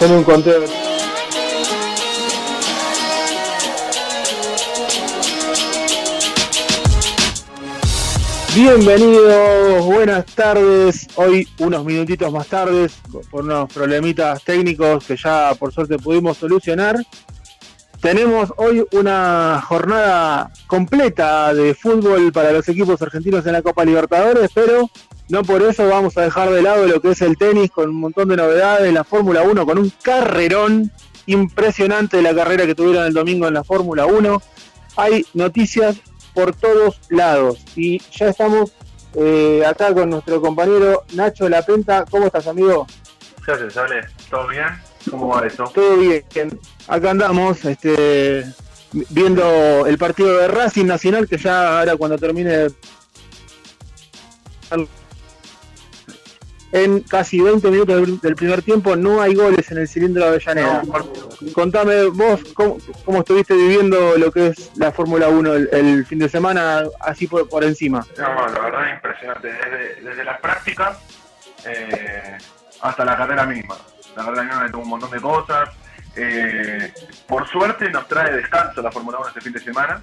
hacer un conteo. Bienvenidos, buenas tardes. Hoy unos minutitos más tarde por unos problemitas técnicos que ya por suerte pudimos solucionar. Tenemos hoy una jornada completa de fútbol para los equipos argentinos en la Copa Libertadores, pero no por eso vamos a dejar de lado lo que es el tenis con un montón de novedades, la Fórmula 1 con un carrerón impresionante de la carrera que tuvieron el domingo en la Fórmula 1. Hay noticias por todos lados y ya estamos eh, acá con nuestro compañero Nacho Lapenta. ¿Cómo estás, amigo? ¿Qué haces, Ale? ¿Todo bien? ¿Cómo va eso? Todo bien. Acá andamos este, viendo el partido de Racing Nacional que ya ahora cuando termine en casi 20 minutos del primer tiempo no hay goles en el cilindro de Avellaneda. Contame vos cómo, estuviste viviendo lo que es la Fórmula 1 el, fin de semana, así por, por encima. No, la verdad es impresionante, desde, desde las prácticas eh, hasta la carrera misma. La carrera misma me un montón de cosas. Eh, por suerte nos trae descanso la Fórmula 1 este fin de semana,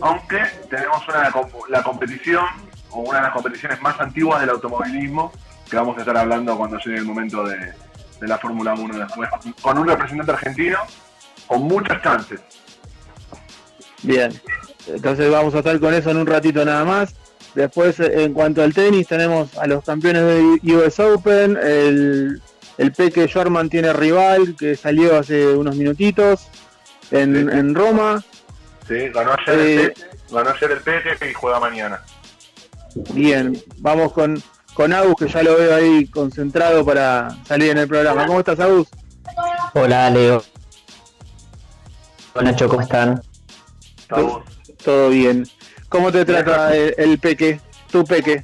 aunque tenemos una, la competición o una de las competiciones más antiguas del automovilismo que vamos a estar hablando cuando llegue el momento de, la Fórmula 1 después, con un representante argentino con muchas chances. Bien, entonces vamos a estar con eso en un ratito nada más. Después, en cuanto al tenis, tenemos a los campeones de US Open, el, el Peque Jorman tiene rival que salió hace unos minutitos en, Roma. Sí, ganó ayer, el eh, Peque, ganó ayer el Peque y juega mañana. Bien, vamos con, con Agus, que ya lo veo ahí concentrado para salir en el programa. ¿Cómo estás, Agus? Hola, Leo. Hola, Nacho, ¿cómo están? Todo bien. ¿Cómo te trata el, peque, tu peque?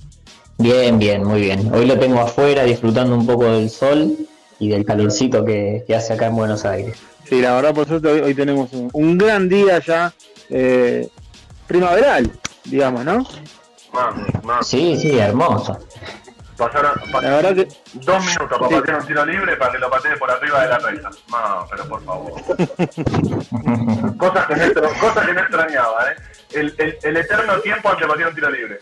Bien, bien, muy bien. Hoy lo tengo afuera disfrutando un poco del sol y del calorcito que, hace acá en Buenos Aires. Sí, la verdad, por suerte, hoy, tenemos un, gran día ya eh, primaveral, digamos, ¿no? Sí, sí, hermoso. Pasaron, dos minutos para patear un tiro libre para que lo patee por arriba de la reja. No, pero por favor. cosas, que no, cosas que no extrañaba, ¿eh? El, el, eterno tiempo antes de patear un tiro libre.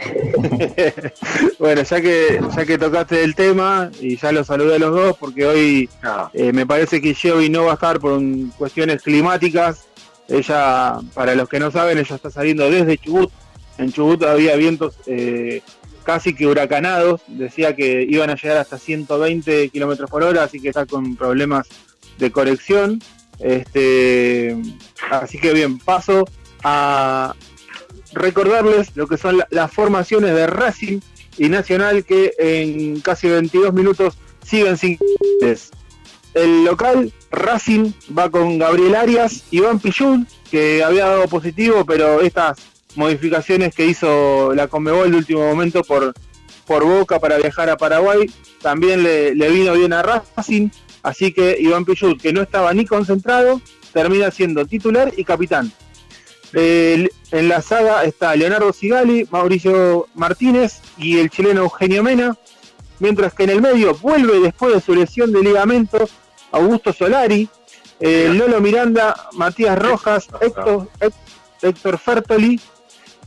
bueno, ya que ya que tocaste el tema y ya los saludé a los dos porque hoy eh, me parece que Joey no va a estar por cuestiones climáticas. Ella, para los que no saben, ella está saliendo desde Chubut. En Chubut había vientos eh, casi que huracanados, decía que iban a llegar hasta 120 kilómetros por hora, así que está con problemas de corrección. Este, así que bien, paso a recordarles lo que son las formaciones de Racing y Nacional que en casi 22 minutos siguen sin el local Racing va con Gabriel Arias, Iván Pillún, que había dado positivo, pero estas modificaciones que hizo la Conmebol de último momento por, por Boca para viajar a Paraguay, también le, vino bien a Racing, así que Iván Pichut, que no estaba ni concentrado, termina siendo titular y capitán. En la saga está Leonardo Sigali, Mauricio Martínez y el chileno Eugenio Mena, mientras que en el medio vuelve después de su lesión de ligamentos Augusto Solari, Lolo Miranda, Matías Rojas, Héctor, Héctor Fertoli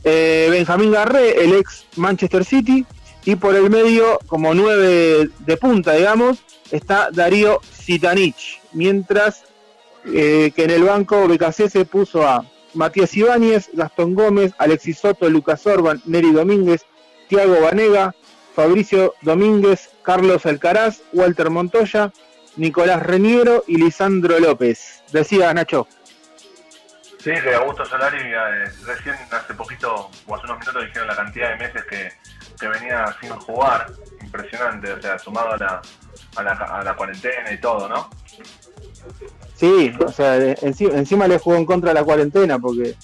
eh, Benjamín Garré, el ex Manchester City, y por el medio, como nueve de punta, digamos, está Darío Sitanich, mientras eh, que en el banco BKC se puso a Matías Ibáñez, Gastón Gómez, Alexis Soto, Lucas Orban, Neri Domínguez, Tiago Vanega, Fabricio Domínguez, Carlos Alcaraz, Walter Montoya, Nicolás Reniero y Lisandro López. Decía Nacho. Sí, que Augusto Solari eh, recién hace poquito, o hace unos minutos, dijeron la cantidad de meses que, venía sin jugar. Impresionante, o sea, sumado a la, a la, cuarentena y todo, ¿no? Sí, o sea, encima, le jugó en contra de la cuarentena porque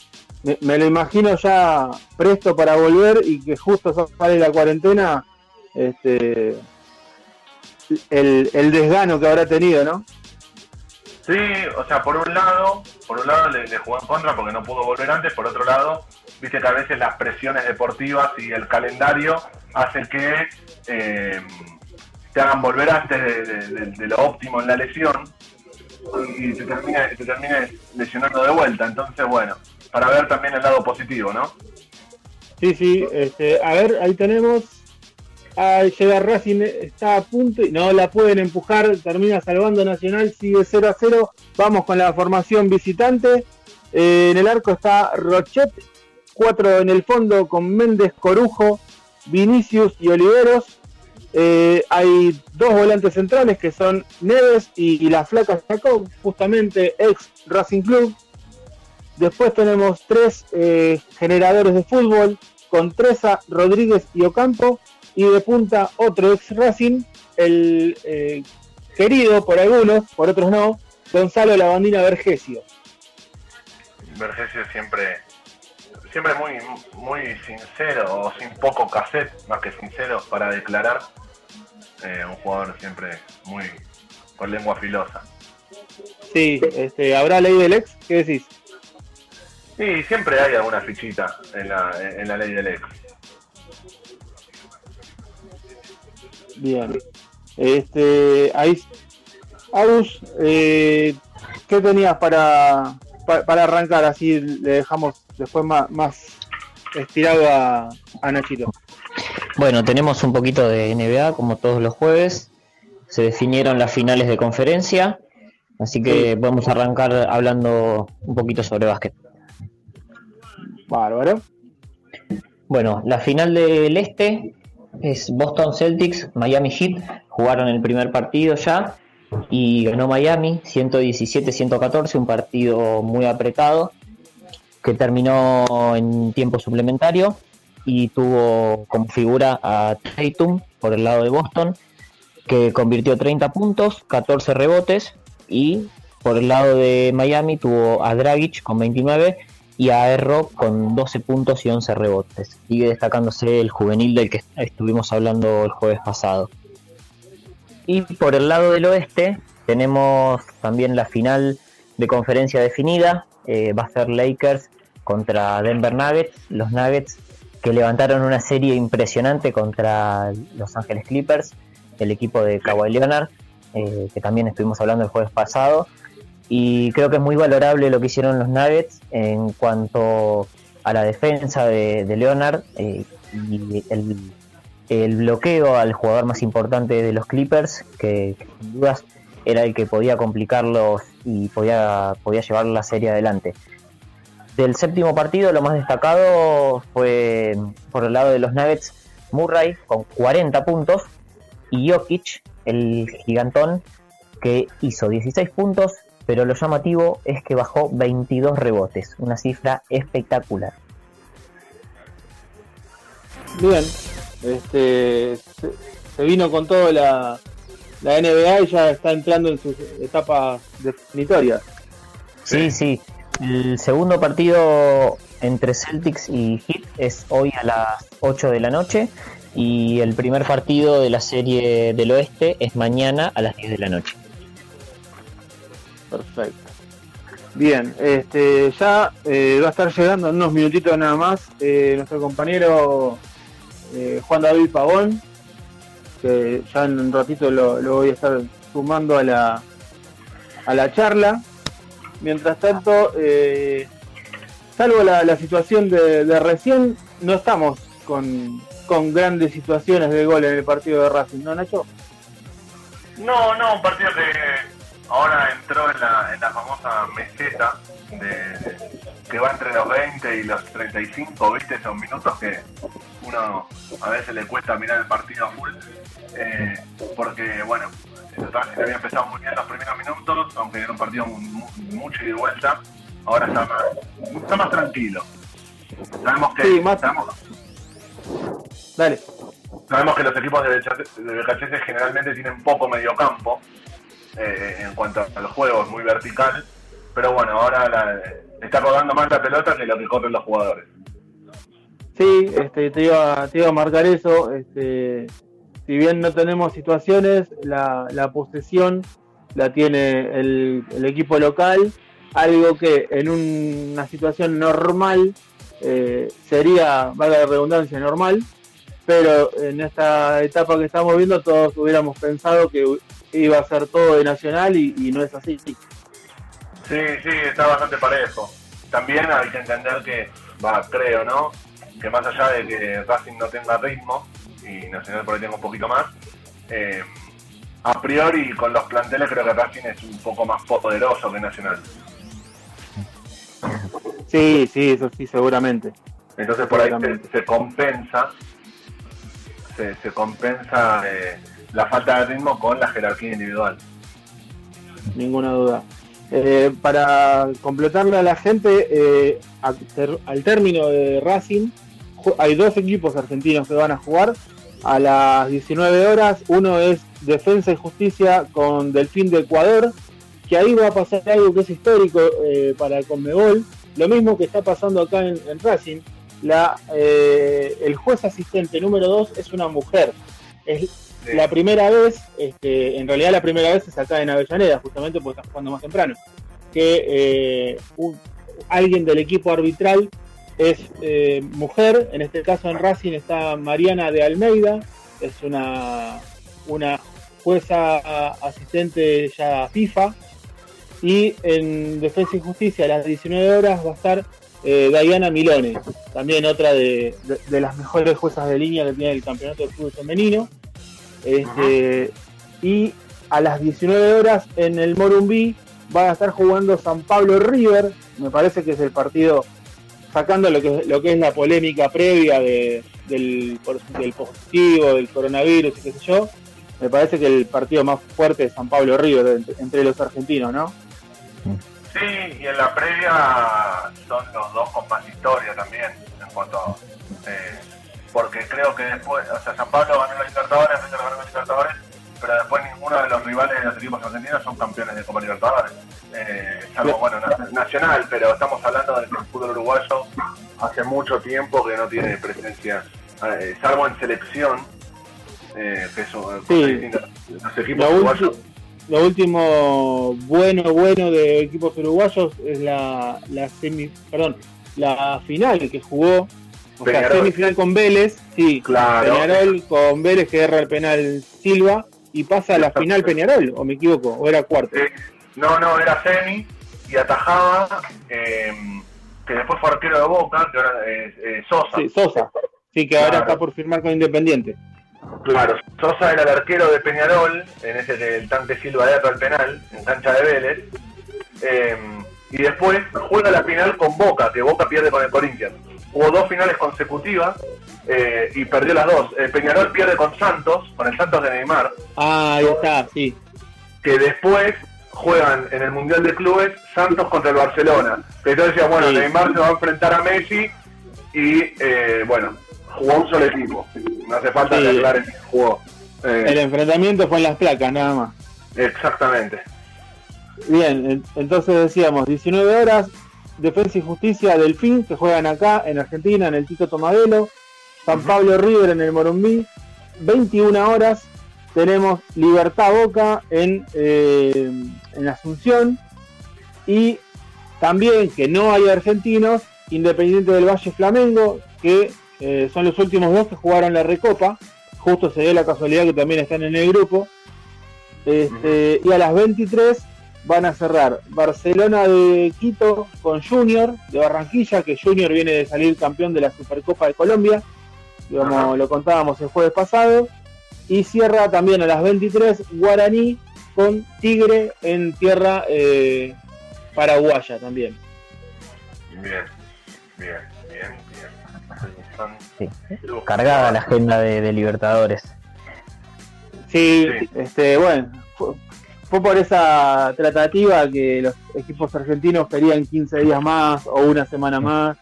me, lo imagino ya presto para volver y que justo sale la cuarentena, este, el, desgano que habrá tenido, ¿no? Sí, o sea, por un lado, por un lado le, jugó en contra porque no pudo volver antes, por otro lado, viste que a veces las presiones deportivas y el calendario hacen que eh, te hagan volver antes de, lo óptimo en la lesión y te termine, te termine lesionando de vuelta. Entonces, bueno, para ver también el lado positivo, ¿no? Sí, sí, este, a ver, ahí tenemos. a llega Racing, está a punto y no la pueden empujar, termina salvando Nacional, sigue 0 a 0. Vamos con la formación visitante. Eh, en el arco está Rochet, cuatro en el fondo con Méndez, Corujo, Vinicius y Oliveros. Eh, hay dos volantes centrales que son Neves y, la flaca Jacob, justamente ex Racing Club. Después tenemos tres eh, generadores de fútbol con Treza, Rodríguez y Ocampo. Y de punta otro ex Racing, el eh, querido por algunos, por otros no, Gonzalo Lavandina Vergesio. Vergesio siempre siempre muy muy sincero o sin poco cassette más que sincero para declarar eh, un jugador siempre muy con lengua filosa. Sí este habrá ley del ex qué decís sí siempre hay alguna fichita en la, en la ley del ex. Bien. Este ahí Agus eh, qué tenías para para arrancar así le dejamos después más, más estirado a, Nachito. Bueno, tenemos un poquito de NBA como todos los jueves. Se definieron las finales de conferencia, así que vamos a arrancar hablando un poquito sobre básquet. Bárbaro. Bueno, la final del este es Boston Celtics, Miami Heat. Jugaron el primer partido ya y ganó Miami 117-114, un partido muy apretado que terminó en tiempo suplementario y tuvo como figura a Tatum por el lado de Boston, que convirtió 30 puntos, 14 rebotes y por el lado de Miami tuvo a Dragic con 29 y a Erro con 12 puntos y 11 rebotes. Sigue destacándose el juvenil del que estuvimos hablando el jueves pasado. Y por el lado del oeste tenemos también la final de conferencia definida, eh, va a ser Lakers contra Denver Nuggets, los Nuggets que levantaron una serie impresionante contra Los Ángeles Clippers, el equipo de Kawhi Leonard, eh, que también estuvimos hablando el jueves pasado, y creo que es muy valorable lo que hicieron los Nuggets en cuanto a la defensa de, Leonard eh, y el, el, bloqueo al jugador más importante de los Clippers, que, que sin dudas era el que podía complicarlos y podía, podía llevar la serie adelante. Del séptimo partido, lo más destacado fue por el lado de los Nuggets, Murray con 40 puntos y Jokic, el gigantón, que hizo 16 puntos, pero lo llamativo es que bajó 22 rebotes, una cifra espectacular. Bien, este, se, vino con todo la, la NBA y ya está entrando en su etapa definitoria. Sí, sí. El segundo partido entre Celtics y Heat es hoy a las 8 de la noche y el primer partido de la serie del oeste es mañana a las 10 de la noche. Perfecto. Bien, este, ya eh, va a estar llegando en unos minutitos nada más eh, nuestro compañero eh, Juan David Pavón, que ya en un ratito lo, voy a estar sumando a la, a la charla. Mientras tanto, eh, salvo la, situación de, recién, no estamos con, grandes situaciones de gol en el partido de Racing, ¿no, Nacho? No, no, un partido que ahora entró en la, en la famosa meseta de, que va entre los 20 y los 35, ¿viste? Esos minutos que uno a veces le cuesta mirar el partido a full, eh, porque, bueno, se había empezado muy bien los primeros minutos, aunque era un partido mucho y de vuelta, ahora está más, está más tranquilo. Sabemos que... Sí, más... Sabemos, Dale. Sabemos que los equipos de BKC generalmente tienen poco mediocampo eh, en cuanto a los juegos, muy vertical, pero bueno, ahora está rodando más la pelota que lo que corren los jugadores. Sí, este, te, iba, te iba a marcar eso. Este, si bien no tenemos situaciones, la, posesión la tiene el, equipo local, algo que en una situación normal eh, sería, valga la redundancia, normal, pero en esta etapa que estamos viendo todos hubiéramos pensado que iba a ser todo de Nacional y, no es así. Sí, sí, está bastante parejo. También hay que entender que, va, creo, ¿no? Que más allá de que Racing no tenga ritmo y Nacional por ahí tenga un poquito más, eh, a priori con los planteles creo que Racing es un poco más poderoso que Nacional. Sí, sí, eso sí, seguramente. Entonces por ahí se, compensa, se, compensa eh, la falta de ritmo con la jerarquía individual. Ninguna duda. Eh, para completarle a la gente, eh, al término de Racing, hay dos equipos argentinos que van a jugar a las 19 horas. Uno es Defensa y Justicia con Delfín de Ecuador, que ahí va a pasar algo que es histórico eh, para el Conmebol. Lo mismo que está pasando acá en, Racing. La, eh, el juez asistente número 2 es una mujer. Es la primera vez, este, en realidad la primera vez es acá en Avellaneda, justamente porque está jugando más temprano, que eh, alguien del equipo arbitral es eh, mujer, en este caso en Racing está Mariana de Almeida, es una, una jueza asistente ya FIFA, y en Defensa y Justicia a las 19 horas va a estar eh, Diana Milone, también otra de, las mejores juezas de línea que tiene el campeonato de fútbol femenino. Este, y a las 19 horas en el Morumbí van a estar jugando San Pablo River, me parece que es el partido sacando lo que, lo que es la polémica previa de, del, del positivo, del coronavirus y qué sé yo, me parece que el partido más fuerte es San Pablo River entre, los argentinos, ¿no? Sí, y en la previa son los dos con más historia también, en cuanto eh, porque creo que después, o sea, San Pablo ganó los Libertadores, River ganó los Libertadores, pero después ninguno de los rivales de los equipos argentinos son campeones de Copa Libertadores. Eh, salvo, bueno, nacional, pero estamos hablando del fútbol uruguayo hace mucho tiempo que no tiene presencia, eh, salvo en selección, eh, que sí. los equipos lo uruguayos. Lo último bueno, bueno de equipos uruguayos es la, la semi, perdón, la final que jugó o sea, semifinal con Vélez, sí, claro. Peñarol con Vélez que erra el penal Silva y pasa a la final Peñarol, o me equivoco, o era cuarto. Eh, no, no, era semi y atajaba, eh, que después fue arquero de Boca, que ahora eh, Sosa. Sí, Sosa, sí, que ahora está por firmar con Independiente. Claro, Sosa era el arquero de Peñarol, en ese que el Tante Silva erra el penal, en cancha de Vélez. y después juega la final con Boca, que Boca pierde con el Corinthians. Hubo dos finales consecutivas eh, y perdió las dos. El Peñarol pierde con Santos, con el Santos de Neymar. Ah, ahí está, sí. Que después juegan en el Mundial de Clubes Santos contra el Barcelona. Entonces decía, bueno, Neymar se va a enfrentar a Messi y, eh, bueno, jugó un solo equipo. No hace falta sí. aclarar el jugó. Eh, el enfrentamiento fue en las placas, nada más. Exactamente. Bien, entonces decíamos, 19 horas, Defensa y Justicia Delfín, que juegan acá en Argentina, en el Tito Tomadelo, San Pablo River en el Morumbí, 21 horas tenemos Libertad Boca en, eh, en Asunción. Y también que no hay argentinos, Independiente del Valle Flamengo, que eh, son los últimos dos que jugaron la Recopa, justo se dio la casualidad que también están en el grupo, este, y a las 23 van a cerrar Barcelona de Quito con Junior de Barranquilla, que Junior viene de salir campeón de la Supercopa de Colombia, como lo contábamos el jueves pasado, y cierra también a las 23 Guaraní con Tigre en tierra eh, paraguaya también. Bien, bien, bien, bien. Cargada la agenda de, Libertadores. Sí, este, bueno, fue por esa tratativa que los equipos argentinos querían 15 días más o una semana más.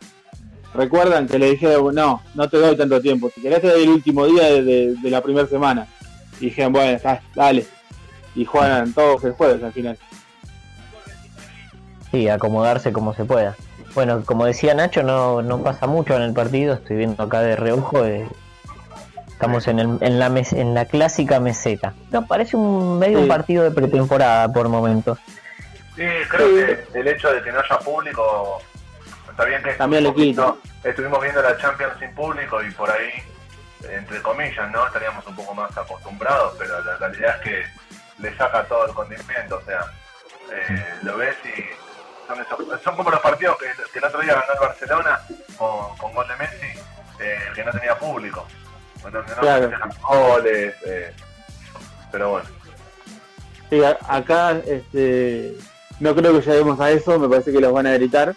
Recuerdan que le dije, no, no te doy tanto tiempo, si querés te doy el último día de, la primera semana. Y dijeron, bueno, dale. Y juegan todos el jueves al final. Sí, acomodarse como se pueda. Bueno, como decía Nacho, no, no pasa mucho en el partido, estoy viendo acá de reojo. Eh, Estamos en, el, en, la en la clásica meseta. No, parece un medio un partido de pretemporada por momentos. Sí, creo que el hecho de que no haya público está bien que también le estuvimos viendo la Champions sin público y por ahí entre comillas, ¿no? Estaríamos un poco más acostumbrados, pero la realidad es que le saca todo el condimento, o sea, eh, lo ves y son, como los partidos que, el otro día ganó el Barcelona con, con gol de Messi, eh, que no tenía público. Entonces no claro. goles, eh, pero bueno. Sí, acá este, no creo que lleguemos a eso, me parece que los van a gritar,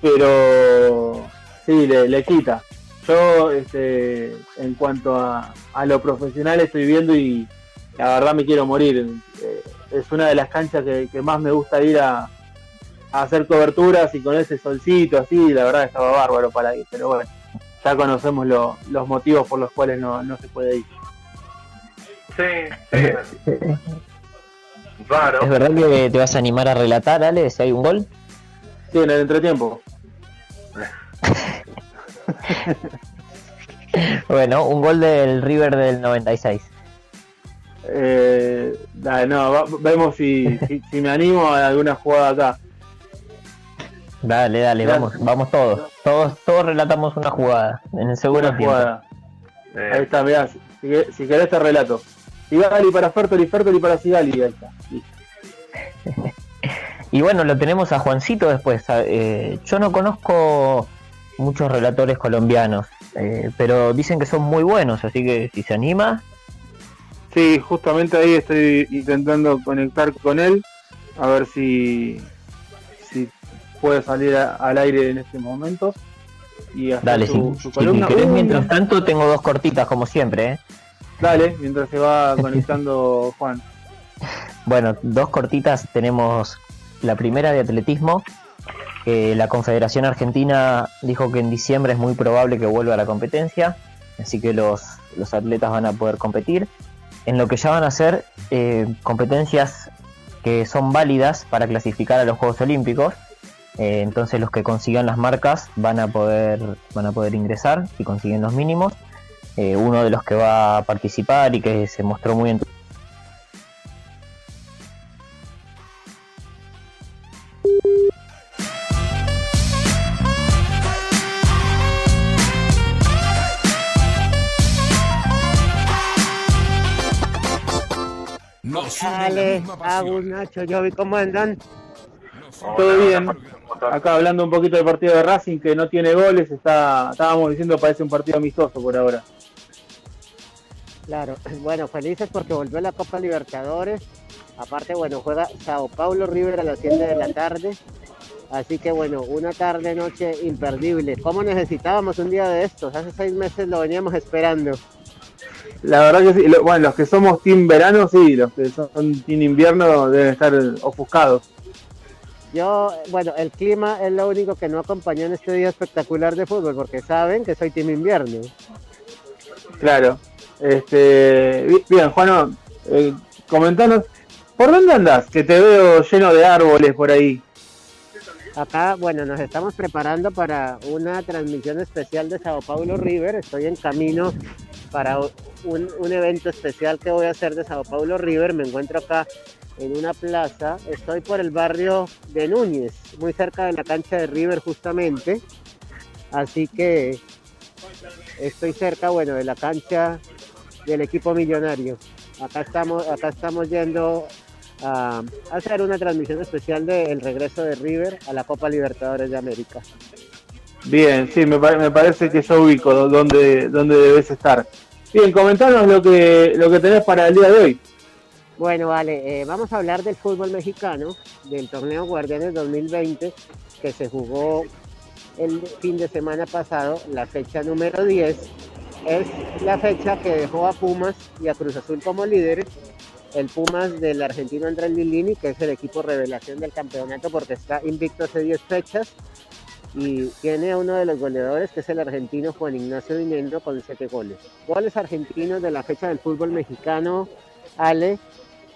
pero sí, le, quita. Yo, este, en cuanto a, a, lo profesional, estoy viendo y la verdad me quiero morir. Eh, es una de las canchas que, más me gusta ir a, hacer coberturas y con ese solcito así, la verdad estaba bárbaro para ir, pero bueno, ya conocemos los motivos por los cuales no, no se puede ir. Sí, sí. ¿Es verdad que te vas a animar a relatar, Ale, si hay un gol? Sí, en el entretiempo. bueno, un gol del River del 96. Eh, no, vemos si, si, me animo a alguna jugada acá. Dale, dale, vamos, vamos todos. Todos, todos relatamos una jugada en el segundo tiempo. Ahí está, mirá, si, si querés te relato. Sigali para Fertoli, Fertoli para Sigali, ahí está. y bueno, lo tenemos a Juancito después. Eh, yo no conozco muchos relatores colombianos, eh, pero dicen que son muy buenos, así que si se anima. Sí, justamente ahí estoy intentando conectar con él, a ver si puede salir al aire en este momento. Y Dale, su, si, mientras tanto tengo dos cortitas como siempre. ¿eh? Dale, mientras se va conectando Juan. Bueno, dos cortitas tenemos la primera de atletismo, que la Confederación Argentina dijo que en diciembre es muy probable que vuelva a la competencia, así que los, los atletas van a poder competir. En lo que ya van a ser eh, competencias que son válidas para clasificar a los Juegos Olímpicos, eh, entonces los que consigan las marcas van a poder, van a poder ingresar si consiguen los mínimos eh, uno de los que va a participar y que se mostró muy entusiasmado. Ale, Agus, Nacho, Jovi, ¿cómo andan? Todo bien. Acá hablando un poquito del partido de Racing que no tiene goles, está, estábamos diciendo parece un partido amistoso por ahora. Claro, bueno, felices porque volvió la Copa Libertadores. Aparte, bueno, juega Sao Paulo River a las 7 de la tarde. Así que bueno, una tarde noche imperdible. ¿Cómo necesitábamos un día de estos? Hace seis meses lo veníamos esperando. La verdad que sí. Bueno, los que somos team verano, sí. Los que son team invierno deben estar ofuscados. Yo, bueno, el clima es lo único que no acompañó en este día espectacular de fútbol, porque saben que soy team invierno. Claro. Este, bien, Juan, eh, comentanos, ¿por dónde andas? Que te veo lleno de árboles por ahí. Acá, bueno, nos estamos preparando para una transmisión especial de Sao Paulo River. Estoy en camino para un, un, evento especial que voy a hacer de Sao Paulo River. Me encuentro acá en una plaza. Estoy por el barrio de Núñez, muy cerca de la cancha de River justamente. Así que estoy cerca, bueno, de la cancha del equipo millonario. Acá estamos, acá estamos yendo a hacer una transmisión especial del regreso de River a la Copa Libertadores de América. Bien, sí, me, me parece que yo ubico donde, donde debes estar. Bien, comentanos lo que, lo que tenés para el día de hoy. Bueno, vale, eh, vamos a hablar del fútbol mexicano, del torneo Guardianes 2020, que se jugó el fin de semana pasado, la fecha número 10, es la fecha que dejó a Pumas y a Cruz Azul como líderes. El Pumas del argentino Andrés Lilini, que es el equipo revelación del campeonato porque está invicto hace 10 fechas y tiene a uno de los goleadores que es el argentino Juan Ignacio Dinendo con 7 goles. Goles argentinos de la fecha del fútbol mexicano, Ale,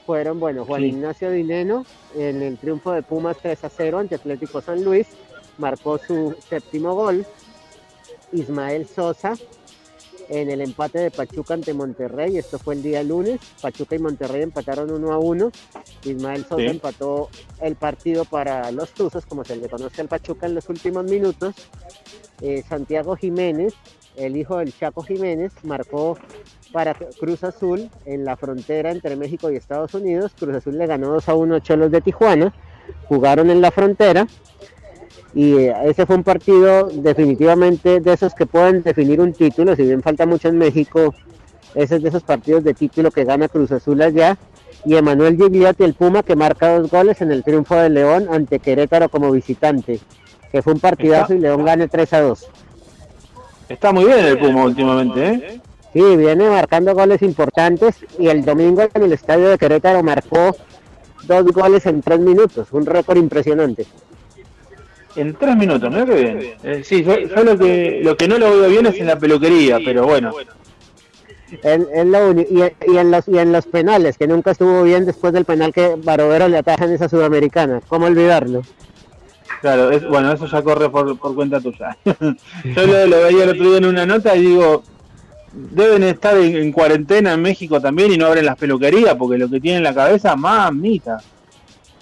fueron, bueno, Juan Ignacio Dineno en el triunfo de Pumas 3 a 0 ante Atlético San Luis, marcó su séptimo gol. Ismael Sosa en el empate de Pachuca ante Monterrey. Esto fue el día lunes. Pachuca y Monterrey empataron 1 a 1. Ismael Sosa empató el partido para los Tuzos, como se le conoce al Pachuca en los últimos minutos. Eh, Santiago Jiménez el hijo del Chaco Jiménez, marcó para Cruz Azul en la frontera entre México y Estados Unidos. Cruz Azul le ganó 2 a 1 a Cholos de Tijuana, jugaron en la frontera y eh, ese fue un partido definitivamente de esos que pueden definir un título, si bien falta mucho en México, ese es de esos partidos de título que gana Cruz Azul allá y Emanuel Gigliotti, el Puma, que marca dos goles en el triunfo de León ante Querétaro como visitante, que fue un partidazo y León gana 3 a 2. Está muy bien el Puma últimamente, ¿eh? Sí, viene marcando goles importantes y el domingo en el estadio de Querétaro marcó dos goles en tres minutos, un récord impresionante. En tres minutos, ¿no? Qué bien. Eh, sí, yo, lo, que, lo que no lo veo bien es en la peluquería, pero bueno. En, y, en los, y en los penales, que nunca estuvo bien después del penal que Barovero le ataja en esa sudamericana. ¿Cómo olvidarlo? Claro, es, bueno, eso ya corre por, cuenta tuya. Yo lo, veía el otro día en una nota y digo, deben estar en, cuarentena en México también y no abren las peluquerías porque lo que tienen en la cabeza, mamita.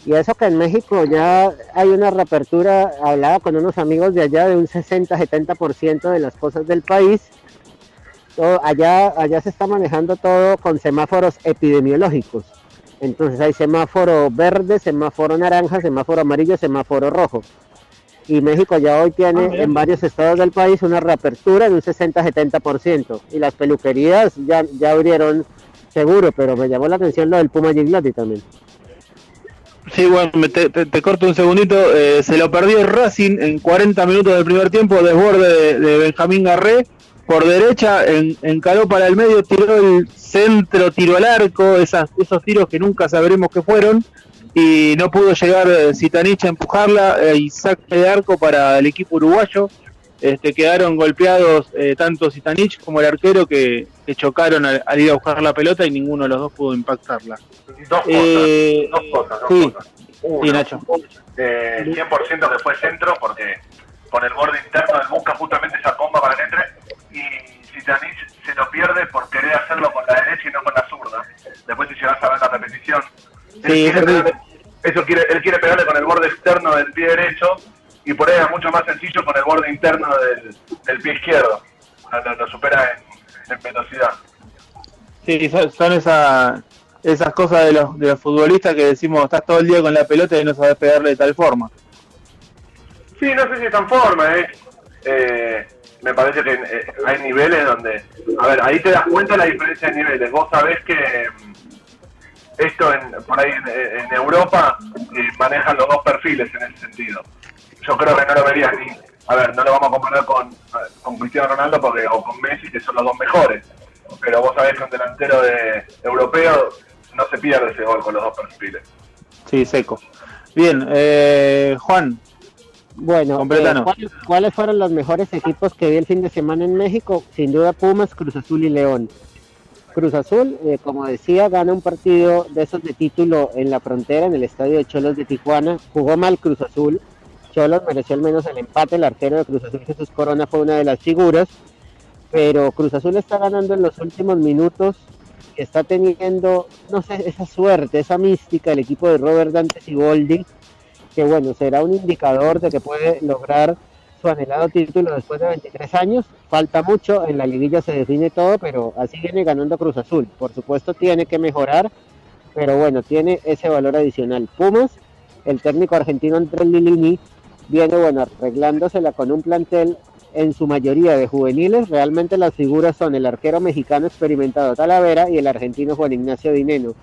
Y eso que en México ya hay una reapertura, hablaba con unos amigos de allá de un 60-70% de las cosas del país. allá, allá se está manejando todo con semáforos epidemiológicos. Entonces hay semáforo verde, semáforo naranja, semáforo amarillo, semáforo rojo. Y México ya hoy tiene ah, en varios estados del país una reapertura de un 60-70%. Y las peluquerías ya, ya abrieron seguro, pero me llamó la atención lo del Puma Gigliotti también. Sí, bueno, te, corto un segundito. Eh, se lo perdió Racing en 40 minutos del primer tiempo, desborde de Benjamín Garré por derecha, en, encaró para el medio, tiró el centro, tiró al arco, esas, esos tiros que nunca sabremos qué fueron, y no pudo llegar eh, Zitanich a empujarla, eh, y saque de arco para el equipo uruguayo. Este, quedaron golpeados eh, tanto Zitanich como el arquero que, chocaron al, ir a buscar la pelota y ninguno de los dos pudo impactarla. Dos cosas, dos cosas, sí, sí, Nacho. 100% que fue centro porque con el borde interno del busca justamente esa comba para que entre y Zitanich se lo pierde por querer hacerlo con la derecha y no con la zurda. Después si llegas a ver la repetición, sí, él, quiere eso quiere, él quiere pegarle con el borde externo del pie derecho y por ahí es mucho más sencillo con el borde interno del, pie izquierdo. Lo, supera en, velocidad. Sí, son, esas esas cosas de los, de los futbolistas que decimos, estás todo el día con la pelota y no sabes pegarle de tal forma. Sí, no sé si de tal forma, ¿eh? eh me parece que eh, hay niveles donde, a ver, ahí te das cuenta la diferencia de niveles. Vos sabés que mm, esto en, por ahí en, Europa eh, manejan los dos perfiles en ese sentido. Yo creo que no lo vería ni, a ver, no lo vamos a comparar con, con Cristiano Ronaldo porque, o con Messi, que son los dos mejores. Pero vos sabés que un delantero de europeo no se pierde ese gol con los dos perfiles. Sí, seco. Bien, eh, Juan, bueno, eh, ¿cuáles, fueron los mejores equipos que vi el fin de semana en México? Sin duda Pumas, Cruz Azul y León. Cruz Azul, eh, como decía, gana un partido de esos de título en la frontera, en el estadio de Cholos de Tijuana. Jugó mal Cruz Azul. Cholos mereció al menos el empate. El arquero de Cruz Azul, Jesús Corona, fue una de las figuras. Pero Cruz Azul está ganando en los últimos minutos. Está teniendo, no sé, esa suerte, esa mística el equipo de Robert Dantes y Golding que bueno, será un indicador de que puede lograr su anhelado título después de 23 años. Falta mucho, en la liguilla se define todo, pero así viene ganando Cruz Azul. Por supuesto tiene que mejorar, pero bueno, tiene ese valor adicional. Pumas, el técnico argentino Andrés Lilini, viene bueno arreglándosela con un plantel en su mayoría de juveniles. Realmente las figuras son el arquero mexicano experimentado Talavera y el argentino Juan Ignacio Dineno.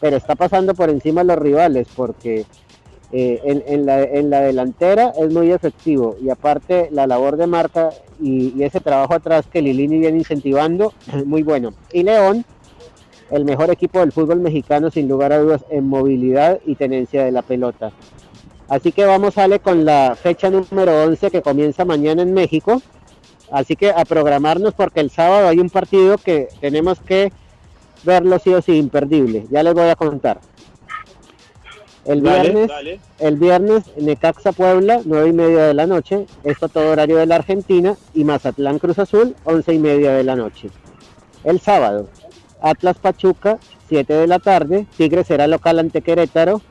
Pero está pasando por encima los rivales porque eh, en, la, en, la, delantera es muy efectivo y aparte la labor de marca y, ese trabajo atrás que Lilini viene incentivando es muy bueno. Y León, el mejor equipo del fútbol mexicano sin lugar a dudas en movilidad y tenencia de la pelota. Así que vamos Ale con la fecha número 11 que comienza mañana en México. Así que a programarnos porque el sábado hay un partido que tenemos que verlo sí o sí imperdible. Ya les voy a contar. El viernes, el viernes Necaxa Puebla, nueve y media de la noche, esto todo horario de la Argentina, y Mazatlán Cruz Azul, once y media de la noche. El sábado, Atlas Pachuca, 7 de la tarde, Tigre será local ante Querétaro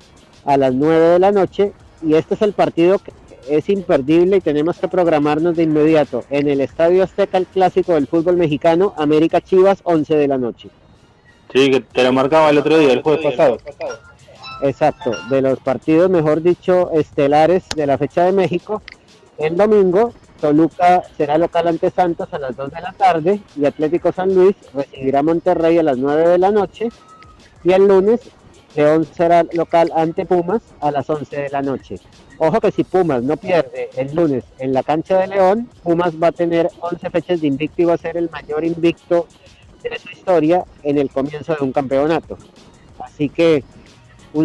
a las 9 de la noche, y este es el partido es imperdible y tenemos que programarnos de inmediato. En el Estadio Azteca, el clásico del fútbol mexicano, América Chivas, 11 de la noche. Sí, que te lo marcaba el otro día, el jueves pasado. Exacto, de los partidos, mejor dicho, estelares de la fecha de México. El domingo, Toluca será local ante Santos a las 2 de la tarde y Atlético San Luis recibirá Monterrey a las 9 de la noche. Y el lunes, León será local ante Pumas a las 11 de la noche. Ojo que si Pumas no pierde el lunes en la cancha de León, Pumas va a tener 11 fechas de invicto y va a ser el mayor invicto de su historia en el comienzo de un campeonato. Así que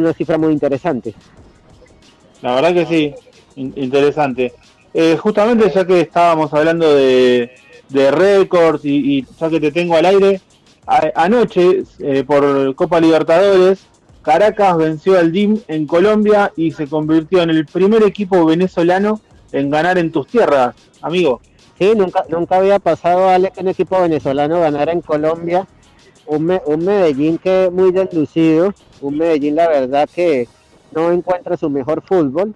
una cifra muy interesante. La verdad que sí, interesante. Eh, justamente ya que estábamos hablando de, récords y, ya que te tengo al aire, anoche eh, por Copa Libertadores, Caracas venció al DIM en Colombia y se convirtió en el primer equipo venezolano en ganar en tus tierras, amigo. Sí, nunca, nunca había pasado, Ale, que un equipo venezolano ganara en Colombia. Un, un Medellín que muy deslucido, un Medellín la verdad que no encuentra su mejor fútbol.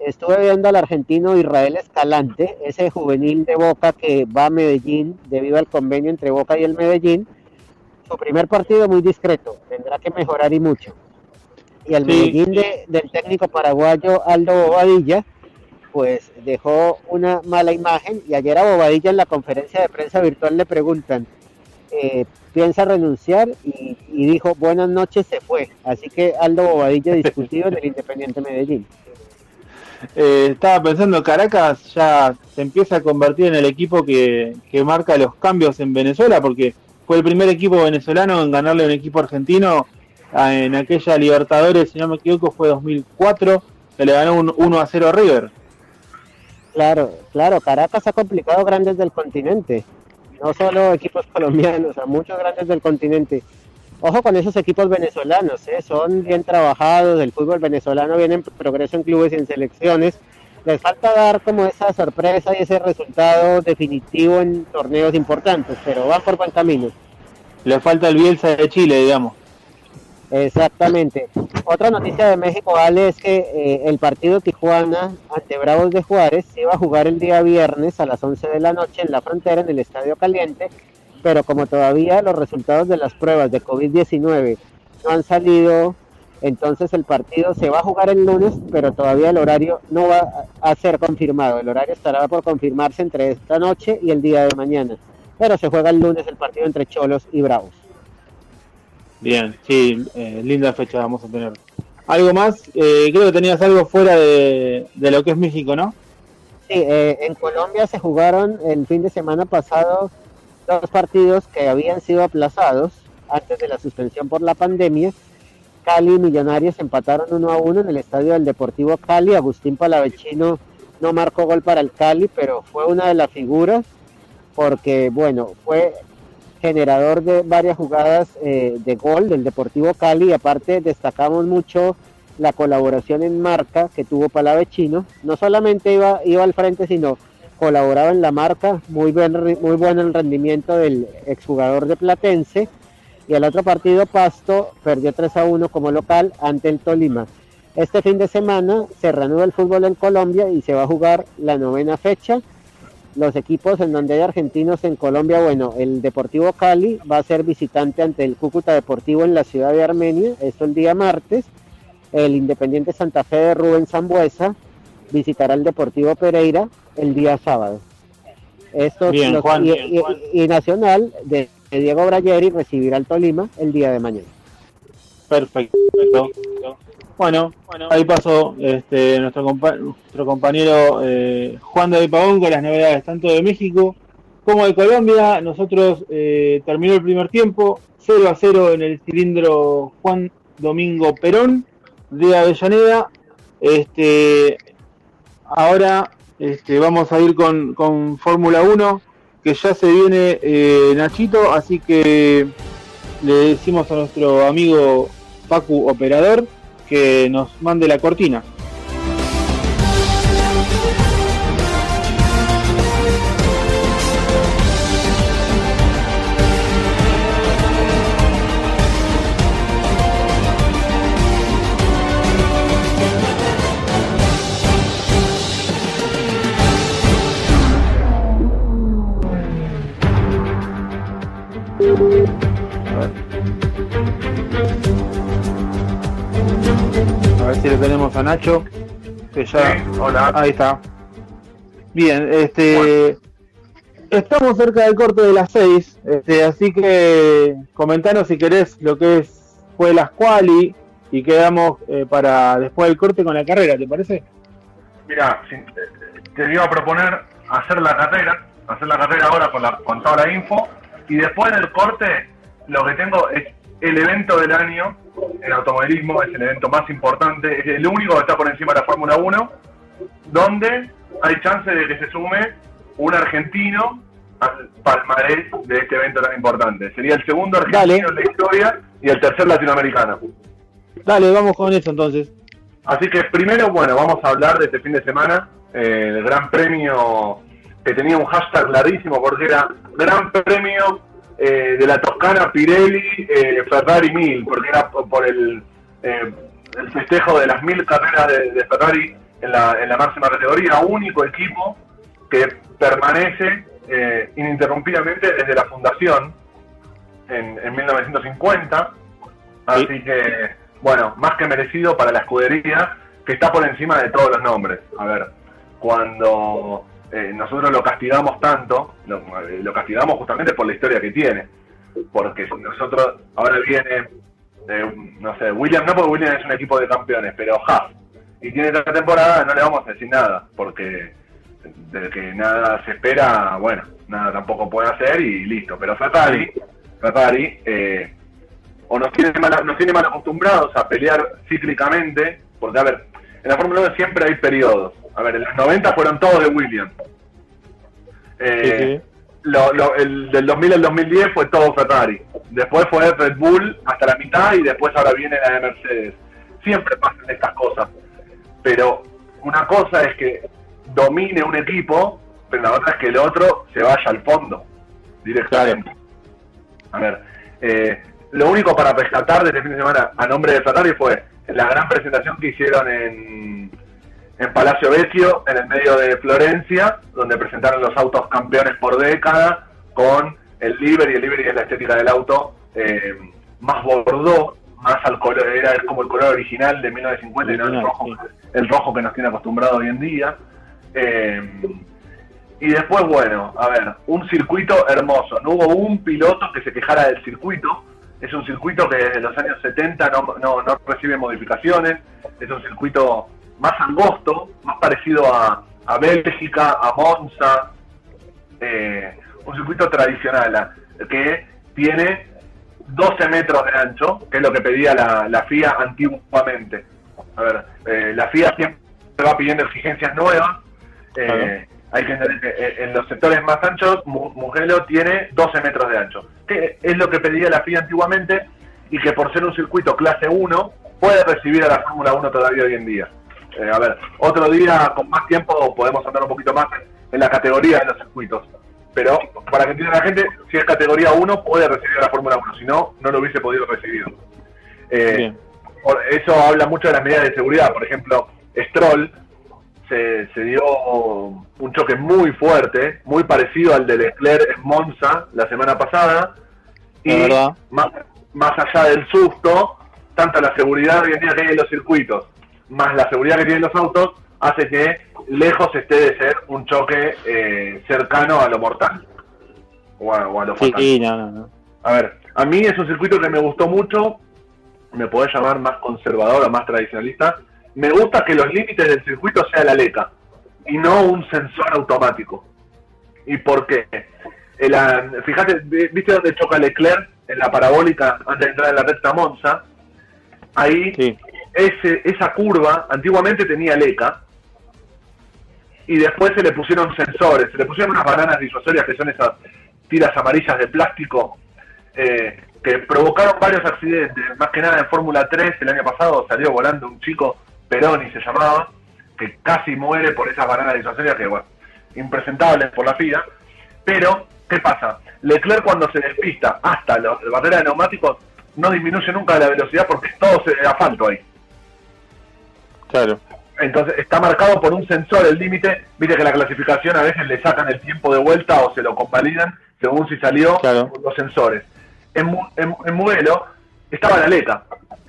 Estuve viendo al argentino Israel Escalante, ese juvenil de Boca que va a Medellín debido al convenio entre Boca y el Medellín. Su primer partido muy discreto, tendrá que mejorar y mucho. Y el Medellín del técnico paraguayo Aldo Bobadilla, pues dejó una mala imagen y ayer a Bobadilla en la conferencia de prensa virtual le preguntan, eh, piensa renunciar y, dijo buenas noches, se fue. Así que Aldo Bobadilla discutido en el Independiente Medellín. Eh, estaba pensando, Caracas ya se empieza a convertir en el equipo que, marca los cambios en Venezuela, porque fue el primer equipo venezolano en ganarle a un equipo argentino en aquella Libertadores, si no me equivoco, fue 2004, que le ganó un 1 a 0 a River. Claro, claro, Caracas ha complicado grandes del continente, no solo equipos colombianos, a muchos grandes del continente. Ojo con esos equipos venezolanos, ¿eh? son bien trabajados, el fútbol venezolano viene en progreso en clubes y en selecciones. Les falta dar como esa sorpresa y ese resultado definitivo en torneos importantes, pero van por buen camino. Le falta el Bielsa de Chile, digamos. Exactamente. Otra noticia de México, Ale, es que eh, el partido Tijuana ante Bravos de Juárez se iba a jugar el día viernes a las 11 de la noche en la frontera, en el Estadio Caliente, pero como todavía los resultados de las pruebas de COVID-19 no han salido, entonces el partido se va a jugar el lunes, pero todavía el horario no va a ser confirmado. El horario estará por confirmarse entre esta noche y el día de mañana, pero se juega el lunes el partido entre Cholos y Bravos. Bien, sí, eh, linda fecha vamos a tener. ¿Algo más? Eh, creo que tenías algo fuera de, lo que es México, ¿no? Sí, eh, en Colombia se jugaron el fin de semana pasado dos partidos que habían sido aplazados antes de la suspensión por la pandemia. Cali y Millonarios empataron uno a uno en el estadio del Deportivo Cali. Agustín Palavecino no marcó gol para el Cali, pero fue una de las figuras porque, bueno, fue generador de varias jugadas eh, de gol del Deportivo Cali. aparte destacamos mucho la colaboración en marca que tuvo Palavecino. No solamente iba, iba al frente, sino colaboraba en la marca. Muy, buen, muy bueno el rendimiento del exjugador de Platense. Y el otro partido, Pasto, perdió 3 a 1 como local ante el Tolima. Este fin de semana se reanuda el fútbol en Colombia y se va a jugar la novena fecha los equipos en donde hay argentinos en Colombia, bueno, el Deportivo Cali va a ser visitante ante el Cúcuta Deportivo en la ciudad de Armenia, esto el día martes. El Independiente Santa Fe de Rubén Zambuesa visitará el Deportivo Pereira el día sábado. Esto y, Nacional de, Diego Brayeri recibirá el Tolima el día de mañana. Perfecto. Bueno, ahí pasó este, nuestro, nuestro compañero eh, Juan de Pagón con las novedades tanto de México como de Colombia. Nosotros eh, terminó el primer tiempo, 0 a 0 en el cilindro Juan Domingo Perón de Avellaneda. Este, ahora este, vamos a ir con, con Fórmula 1, que ya se viene eh, Nachito, así que le decimos a nuestro amigo Pacu Operador que nos mande la cortina. Tenemos a Nacho. Que ya... hola. Ahí está. Bien, este. Estamos cerca del corte de las 6, este, así que comentanos si querés lo que es fue las quali y quedamos eh, para después del corte con la carrera, ¿te parece? Mira, te iba a proponer hacer la carrera, hacer la carrera ahora con, la, con toda la info y después del corte lo que tengo es el evento del año en automovilismo, es el evento más importante, es el único que está por encima de la Fórmula 1, donde hay chance de que se sume un argentino al palmarés de este evento tan importante. Sería el segundo argentino en la historia y el tercer latinoamericano. Dale, vamos con eso entonces. Así que primero, bueno, vamos a hablar de este fin de semana, eh, el Gran Premio que tenía un hashtag larguísimo porque era Gran Premio eh, de la Toscana Pirelli eh, Ferrari 1000, porque era por el, el festejo de las mil carreras de, Ferrari en la, en la máxima categoría, único equipo que permanece eh, ininterrumpidamente desde la fundación en, 1950. Así que, bueno, más que merecido para la escudería, que está por encima de todos los nombres. A ver, cuando eh, nosotros lo castigamos tanto, lo, lo, castigamos justamente por la historia que tiene. Porque nosotros, ahora viene, eh, no sé, William, no porque William es un equipo de campeones, pero Haas, y tiene esta temporada, no le vamos a decir nada, porque de que nada se espera, bueno, nada tampoco puede hacer y listo. Pero Ferrari, Ferrari eh, o nos tiene, mal, nos tiene mal acostumbrados a pelear cíclicamente, porque a ver, en la Fórmula 1 siempre hay periodos. A ver, en los 90 fueron todos de Williams. Eh, el, del 2000 al 2010 fue todo Ferrari. Después fue Red Bull hasta la mitad y después ahora viene la de Mercedes. Siempre pasan estas cosas. Pero una cosa es que domine un equipo, pero la otra es que el otro se vaya al fondo directamente. A ver, eh, lo único para rescatar de este fin de semana a nombre de Ferrari fue la gran presentación que hicieron en, en Palacio Vecchio, en el medio de Florencia, donde presentaron los autos campeones por década, con el Liberty, el Liberty es la estética del auto, eh, más bordó, más al color, era como el color original de 1950 y no el rojo, el rojo que nos tiene acostumbrado hoy en día. Eh, y después, bueno, a ver, un circuito hermoso. No hubo un piloto que se quejara del circuito. Es un circuito que desde los años 70 no, no, no recibe modificaciones. Es un circuito más angosto, más parecido a, a Bélgica, a Monza. Eh, un circuito tradicional que tiene 12 metros de ancho, que es lo que pedía la, la FIA antiguamente. A ver, eh, la FIA siempre va pidiendo exigencias nuevas eh, hay que entender que eh, en los sectores más anchos, Mugello tiene 12 metros de ancho, que es lo que pedía la FIA antiguamente y que por ser un circuito clase 1 puede recibir a la Fórmula 1 todavía hoy en día. Eh, a ver, otro día con más tiempo podemos andar un poquito más en la categoría de los circuitos. Pero para que entienda la gente, si es categoría 1 puede recibir la Fórmula 1, si no, no lo hubiese podido recibir. eso habla mucho de las medidas de seguridad. Por ejemplo, Stroll se, dio un choque muy fuerte, muy parecido al de Leclerc en Monza la semana pasada. Y más, más allá del susto, tanto la seguridad que tiene en los circuitos, más la seguridad que tienen los autos, hace que lejos esté de ser un choque eh, cercano a lo mortal. O a, lo fatal. A ver, a mí es un circuito que me gustó mucho, me podés llamar más conservador o más tradicionalista, me gusta que los límites del circuito sea la leca y no un sensor automático. ¿Y por qué? fíjate, ¿viste dónde choca Leclerc? En la parabólica antes de entrar en la recta Monza. Ahí, ese, esa curva antiguamente tenía leca y después se le pusieron sensores, se le pusieron unas bananas disuasorias que son esas tiras amarillas de plástico eh, que provocaron varios accidentes, más que nada en Fórmula 3 el año pasado salió volando un chico Peroni se llamaba, que casi muere por esas bananas disuasorias que, bueno, impresentables por la FIA. Pero, ¿qué pasa? Leclerc cuando se despista hasta la barrera de neumáticos no disminuye nunca la velocidad porque todo se asfalto ahí. Claro. Entonces está marcado por un sensor el límite. Viste que la clasificación a veces le sacan el tiempo de vuelta o se lo convalidan según si salió los sensores. En, en, en Mugello estaba la leca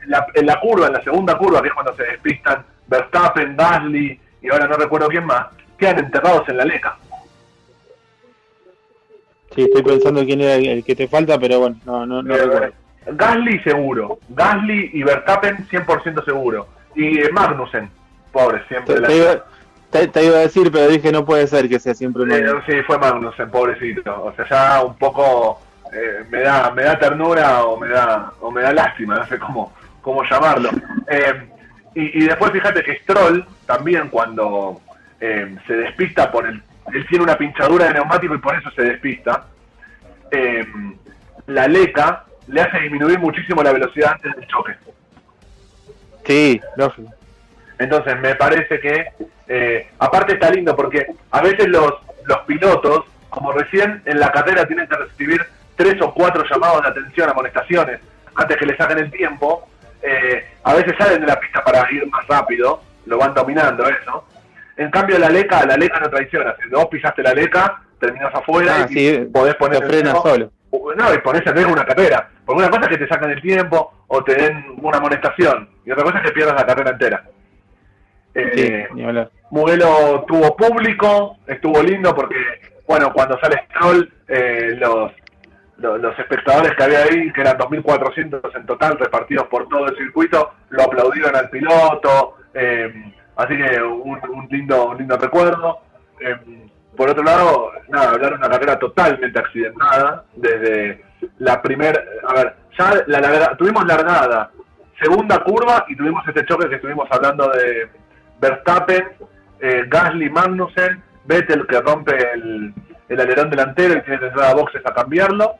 la, en la curva, en la segunda curva, que es cuando se despistan Verstappen, Gasly y ahora no recuerdo quién más, quedan enterrados en la leca. Sí, estoy pensando quién era el que te falta, pero bueno, no, no, no Eh, recuerdo. Gasly seguro, Gasly y Verstappen 100% seguro. Y Magnussen, pobre, siempre. Te, la- te iba, te- te iba a decir, pero dije no puede ser que sea siempre Eh, Magnussen. sí, fue Magnussen, pobrecito. O sea, ya un poco eh, me da me da ternura o me da o me da lástima, no sé cómo cómo llamarlo. Eh, y, y después fíjate que Stroll también cuando se despista por el él tiene una pinchadura de neumático y por eso se despista. la leca le hace disminuir muchísimo la velocidad antes del choque. Sí, lógico. Entonces me parece que, eh, aparte está lindo porque a veces los, los pilotos, como recién en la carrera tienen que recibir tres o cuatro llamados de atención, amonestaciones, antes que le saquen el tiempo, eh, a veces salen de la pista para ir más rápido, lo van dominando eso. En cambio la leca, la leca no traiciona, si vos pisaste la leca, terminás afuera Ah, y sí, podés poner te frena solo. No, y pones en riesgo una carrera. Porque una cosa es que te sacan el tiempo o te den una amonestación. Y otra cosa es que pierdas la carrera entera. Sí, Eh, hablar. Mugello tuvo público, estuvo lindo porque, bueno, cuando sale Stroll, eh, los, los, los espectadores que había ahí, que eran 2.400 en total, repartidos por todo el circuito, lo aplaudieron al piloto. eh, así que un, un lindo, un lindo recuerdo. Por otro lado, nada, hablar de una carrera totalmente accidentada, desde la primera, a ver, ya la larga- tuvimos largada, segunda curva y tuvimos este choque que estuvimos hablando de Verstappen, eh, Gasly, Magnussen, Vettel que rompe el, el alerón delantero y tiene que entrar a boxes a cambiarlo,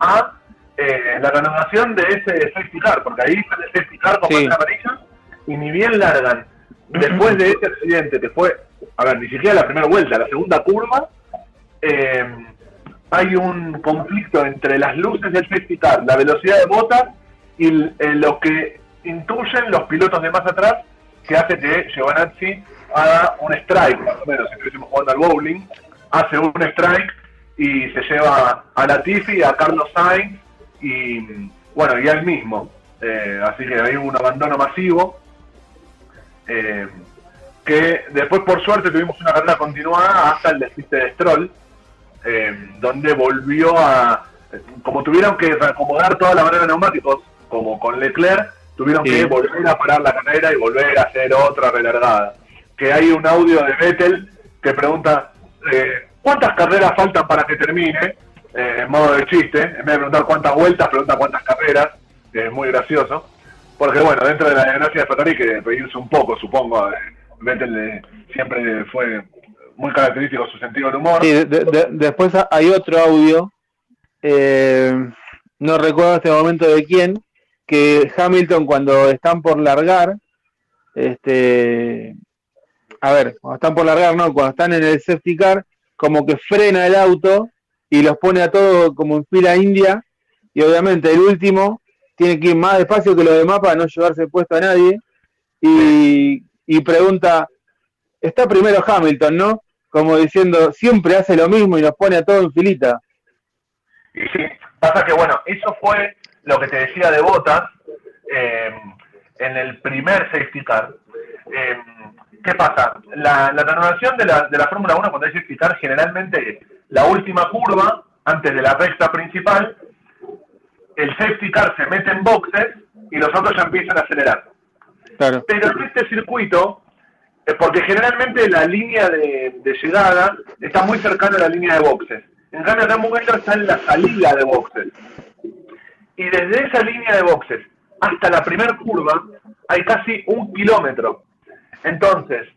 a eh, la renovación de ese safety car, porque ahí sale el safety car con Sí. amarilla y ni bien largan. Después de ese accidente que fue, a ver, ni siquiera la primera vuelta, la segunda curva, eh, hay un conflicto entre las luces del safety la velocidad de botas y eh, lo que intuyen los pilotos de más atrás, que hace que Giovanazzi haga un strike, más o menos, si estuviésemos jugando al bowling, hace un strike y se lleva a Latifi, a Carlos Sainz y, bueno, y a mismo. Eh, así que hay un abandono masivo. Que después, por suerte, tuvimos una carrera continuada hasta el despiste de Stroll, eh, donde volvió a. Como tuvieron que reacomodar toda la manera de neumáticos, como con Leclerc, tuvieron Sí. que volver a parar la carrera y volver a hacer otra relargada. Que hay un audio de Vettel que pregunta: eh, ¿Cuántas carreras faltan para que termine? Eh, en modo de chiste, en vez de preguntar cuántas vueltas, pregunta cuántas carreras, que es muy gracioso. Porque bueno, dentro de la desgracia de Ferrari que reírse un poco, supongo. eh, Vettel siempre fue muy característico su sentido del humor. Sí, de- de- después ha- hay otro audio, eh, no recuerdo este momento de quién, que Hamilton cuando están por largar, este, a ver, cuando están por largar, no, cuando están en el safety car, como que frena el auto y los pone a todos como en fila india, y obviamente el último tiene que ir más despacio que los demás para no llevarse puesto a nadie, y, y pregunta, está primero Hamilton, ¿no? Como diciendo, siempre hace lo mismo y nos pone a todos en filita. Y sí, pasa que bueno, eso fue lo que te decía de Botas eh, en el primer safety car. Eh, ¿Qué pasa? La, la renovación de la, de la Fórmula 1 cuando hay safety car, generalmente la última curva, antes de la recta principal, el safety car se mete en boxes y los otros ya empiezan a acelerar. Claro. Pero en este circuito, eh, porque generalmente la línea de, de llegada está muy cercana a la línea de boxes. En cambio, acá en está en la salida de boxes. Y desde esa línea de boxes hasta la primera curva hay casi un kilómetro. Entonces,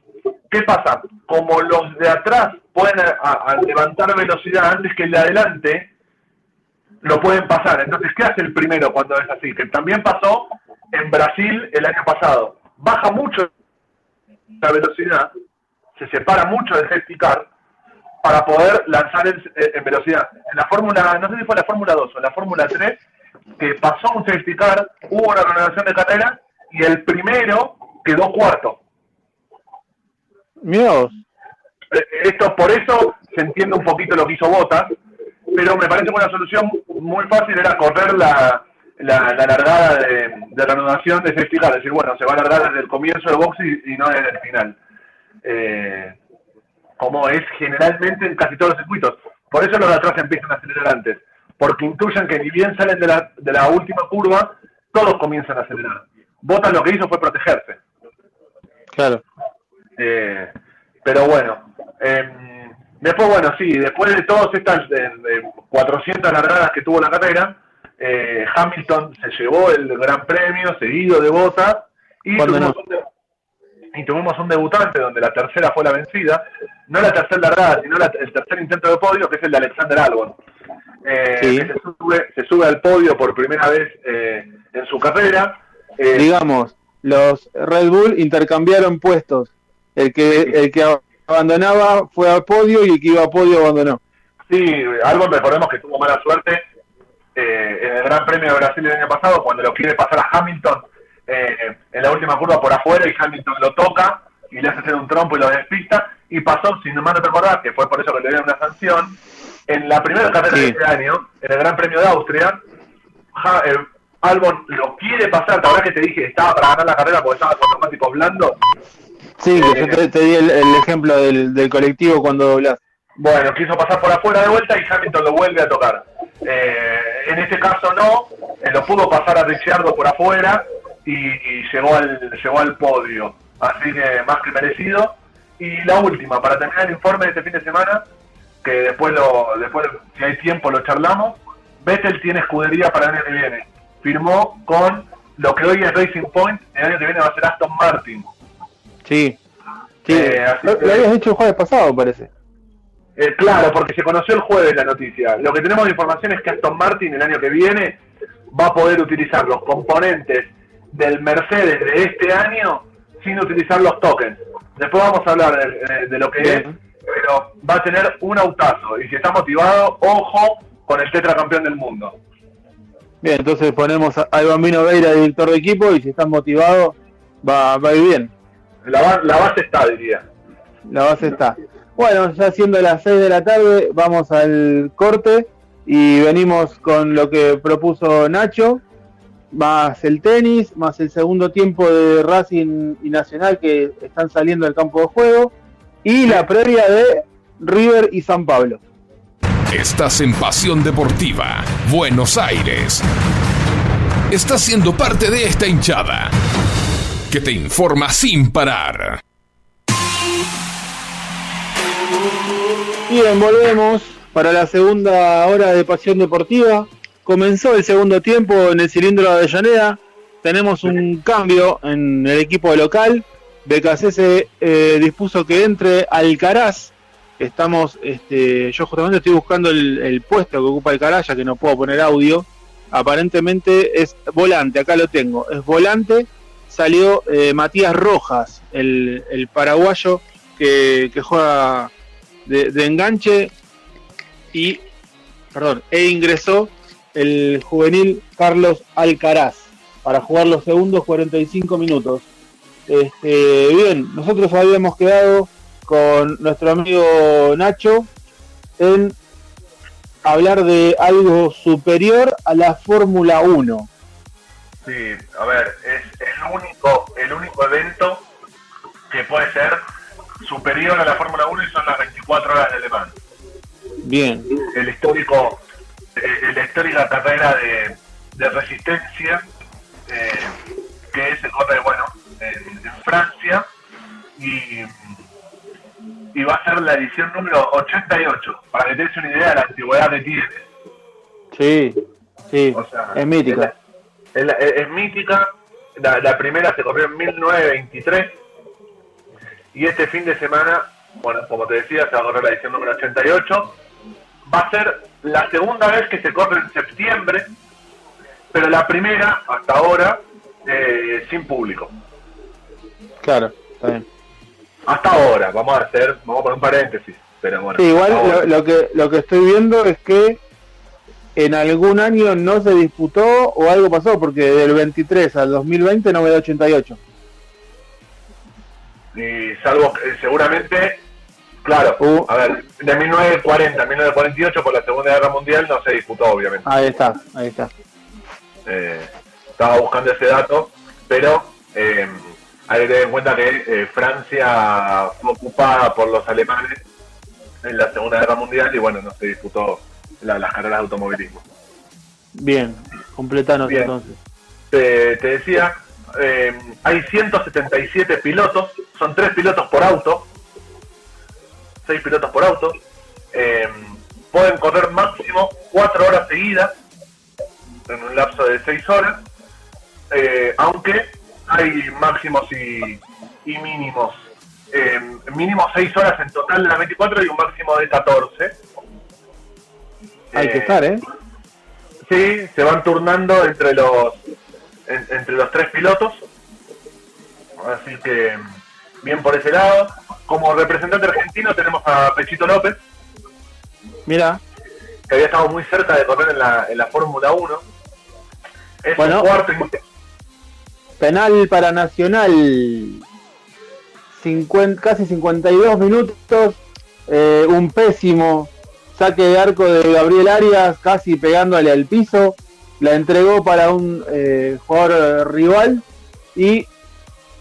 ¿qué pasa? Como los de atrás pueden a- a levantar velocidad antes que el de adelante, lo pueden pasar. Entonces, ¿qué hace el primero cuando es así? Que también pasó en Brasil el año pasado. Baja mucho la velocidad, se separa mucho del safety car para poder lanzar en, en velocidad. En la Fórmula, no sé si fue la Fórmula 2 o la Fórmula 3, que pasó un safety car, hubo una renovación de carrera y el primero quedó cuarto. Mira. Eh, Esto por eso se entiende un poquito lo que hizo Botas, pero me parece que una solución muy fácil era correr la, la, largada de, de, reanudación de safety es decir, bueno, se va a alargar desde el comienzo del box y, no desde el final. Eh, como es generalmente en casi todos los circuitos. Por eso los de atrás empiezan a acelerar antes, porque intuyen que ni bien salen de la, de la última curva, todos comienzan a acelerar. Bottas lo que hizo fue protegerse. Claro. Eh, pero bueno, em, después, bueno, sí, después de todas estas 400 largadas que tuvo la carrera, eh, Hamilton se llevó el gran premio seguido de Bottas y tuvimos, un y tuvimos, un debutante donde la tercera fue la vencida, no la tercera largada, sino el tercer intento de podio, que es el de Alexander Albon. Eh, se, sube, se sube al podio por primera vez en su carrera. Digamos, los Red Bull intercambiaron puestos. El que, el que abandonaba fue al podio y el que iba a podio abandonó. Sí, algo recordemos que tuvo mala suerte eh, en el Gran Premio de Brasil el año pasado, cuando lo quiere pasar a Hamilton eh, en la última curva por afuera y Hamilton lo toca y le hace hacer un trompo y lo despista. Y pasó, si no me recordar, que fue por eso que le dieron una sanción, en la primera carrera de este año, en el Gran Premio de Austria, eh, Albon lo quiere pasar, verdad que te dije, estaba para ganar la carrera porque estaba con neumáticos blandos. Sí, yo te, di el, ejemplo del, del, colectivo cuando doblas. Bueno, quiso pasar por afuera de vuelta y Hamilton lo vuelve a tocar. Eh, en este caso no, eh, lo pudo pasar a Ricciardo por afuera y, llegó, al, llegó al podio. Así que más que merecido. Y la última, para terminar el informe de este fin de semana, que después, lo, después si hay tiempo lo charlamos, Vettel tiene escudería para el año que viene firmó con lo que hoy es Racing Point, el año que viene va a ser Aston Martin. Sí, sí. Eh, lo, habías dicho el jueves pasado, parece. Eh, claro, porque se conoció el jueves la noticia. Lo que tenemos de información es que Aston Martin el año que viene va a poder utilizar los componentes del Mercedes de este año sin utilizar los tokens. Después vamos a hablar de, lo que es, pero va a tener un autazo. Y si está motivado, ojo con el tetracampeón del mundo. Bien, entonces ponemos al Bambino Veira, director de equipo, y si están motivados, va, va a ir bien. La, la base está, diría. La base está. Bueno, ya siendo las 6 de la tarde, vamos al corte y venimos con lo que propuso Nacho, más el tenis, más el segundo tiempo de Racing y Nacional que están saliendo del campo de juego, y la previa de River y San Pablo. Estás en Pasión Deportiva, Buenos Aires. Estás siendo parte de esta hinchada que te informa sin parar. Bien, volvemos para la segunda hora de Pasión Deportiva. Comenzó el segundo tiempo en el cilindro de Avellaneda. Tenemos un cambio en el equipo local. BKC se eh, dispuso que entre Alcaraz estamos, este, yo justamente estoy buscando el, puesto que ocupa el Caraya, que no puedo poner audio. Aparentemente es volante, acá lo tengo, es volante. Salió eh, Matías Rojas, el, paraguayo que, juega de, enganche y, perdón, e ingresó el juvenil Carlos Alcaraz para jugar los segundos 45 minutos. Este, bien, nosotros habíamos quedado con nuestro amigo Nacho en hablar de algo superior a la Fórmula 1. Sí, a ver, es el único, el único evento que puede ser superior a la Fórmula 1 y son las 24 horas de Le Mans. Bien. El histórico, eh, la histórica carrera de, de resistencia eh, que se corre, bueno, en, en Francia y y va a ser la edición número 88, para que te des una idea de la antigüedad que tiene. Sí, sí, es mítica. Es, mítica, la, primera se corrió en 1923 y este fin de semana, bueno, como te decía, se va a correr la edición número 88. Va a ser la segunda vez que se corre en septiembre, pero la primera, hasta ahora, eh, sin público. Claro, está bien. Hasta ahora, vamos a hacer, vamos a poner un paréntesis. Pero bueno, igual lo, que, lo que estoy viendo es que en algún año no se disputó o algo pasó, porque del 23 al 2020 no me da 88. Y salvo, eh, seguramente, claro, uh. a ver, de 1940 a 1948 por la Segunda Guerra Mundial no se disputó, obviamente. Ahí está, ahí está. Eh, estaba buscando ese dato, pero eh, hay que tener en cuenta que eh, Francia fue ocupada por los alemanes en la Segunda Guerra Mundial y bueno, no se disputó la- las carreras de automovilismo. Bien, completanos Bien. entonces. Te, te decía, eh, hay 177 pilotos, son 3 pilotos por auto, 6 pilotos por auto, eh, pueden correr máximo 4 horas seguidas, en un lapso de 6 horas, eh, aunque hay máximos y, y mínimos. Eh, mínimo 6 horas en total de las 24 y un máximo de 14. Hay que estar, ¿eh? Sí, se van turnando entre los en- entre los tres pilotos. Así que bien por ese lado. Como representante argentino tenemos a Pechito López, Mira, que había estado muy cerca de correr en la, en la Fórmula 1. Es Bueno. cuarto y- penal para Nacional. 50, casi 52 minutos. eh, un pésimo saque de arco de Gabriel Arias, casi pegándole al piso. La entregó para un eh, jugador eh, rival. Y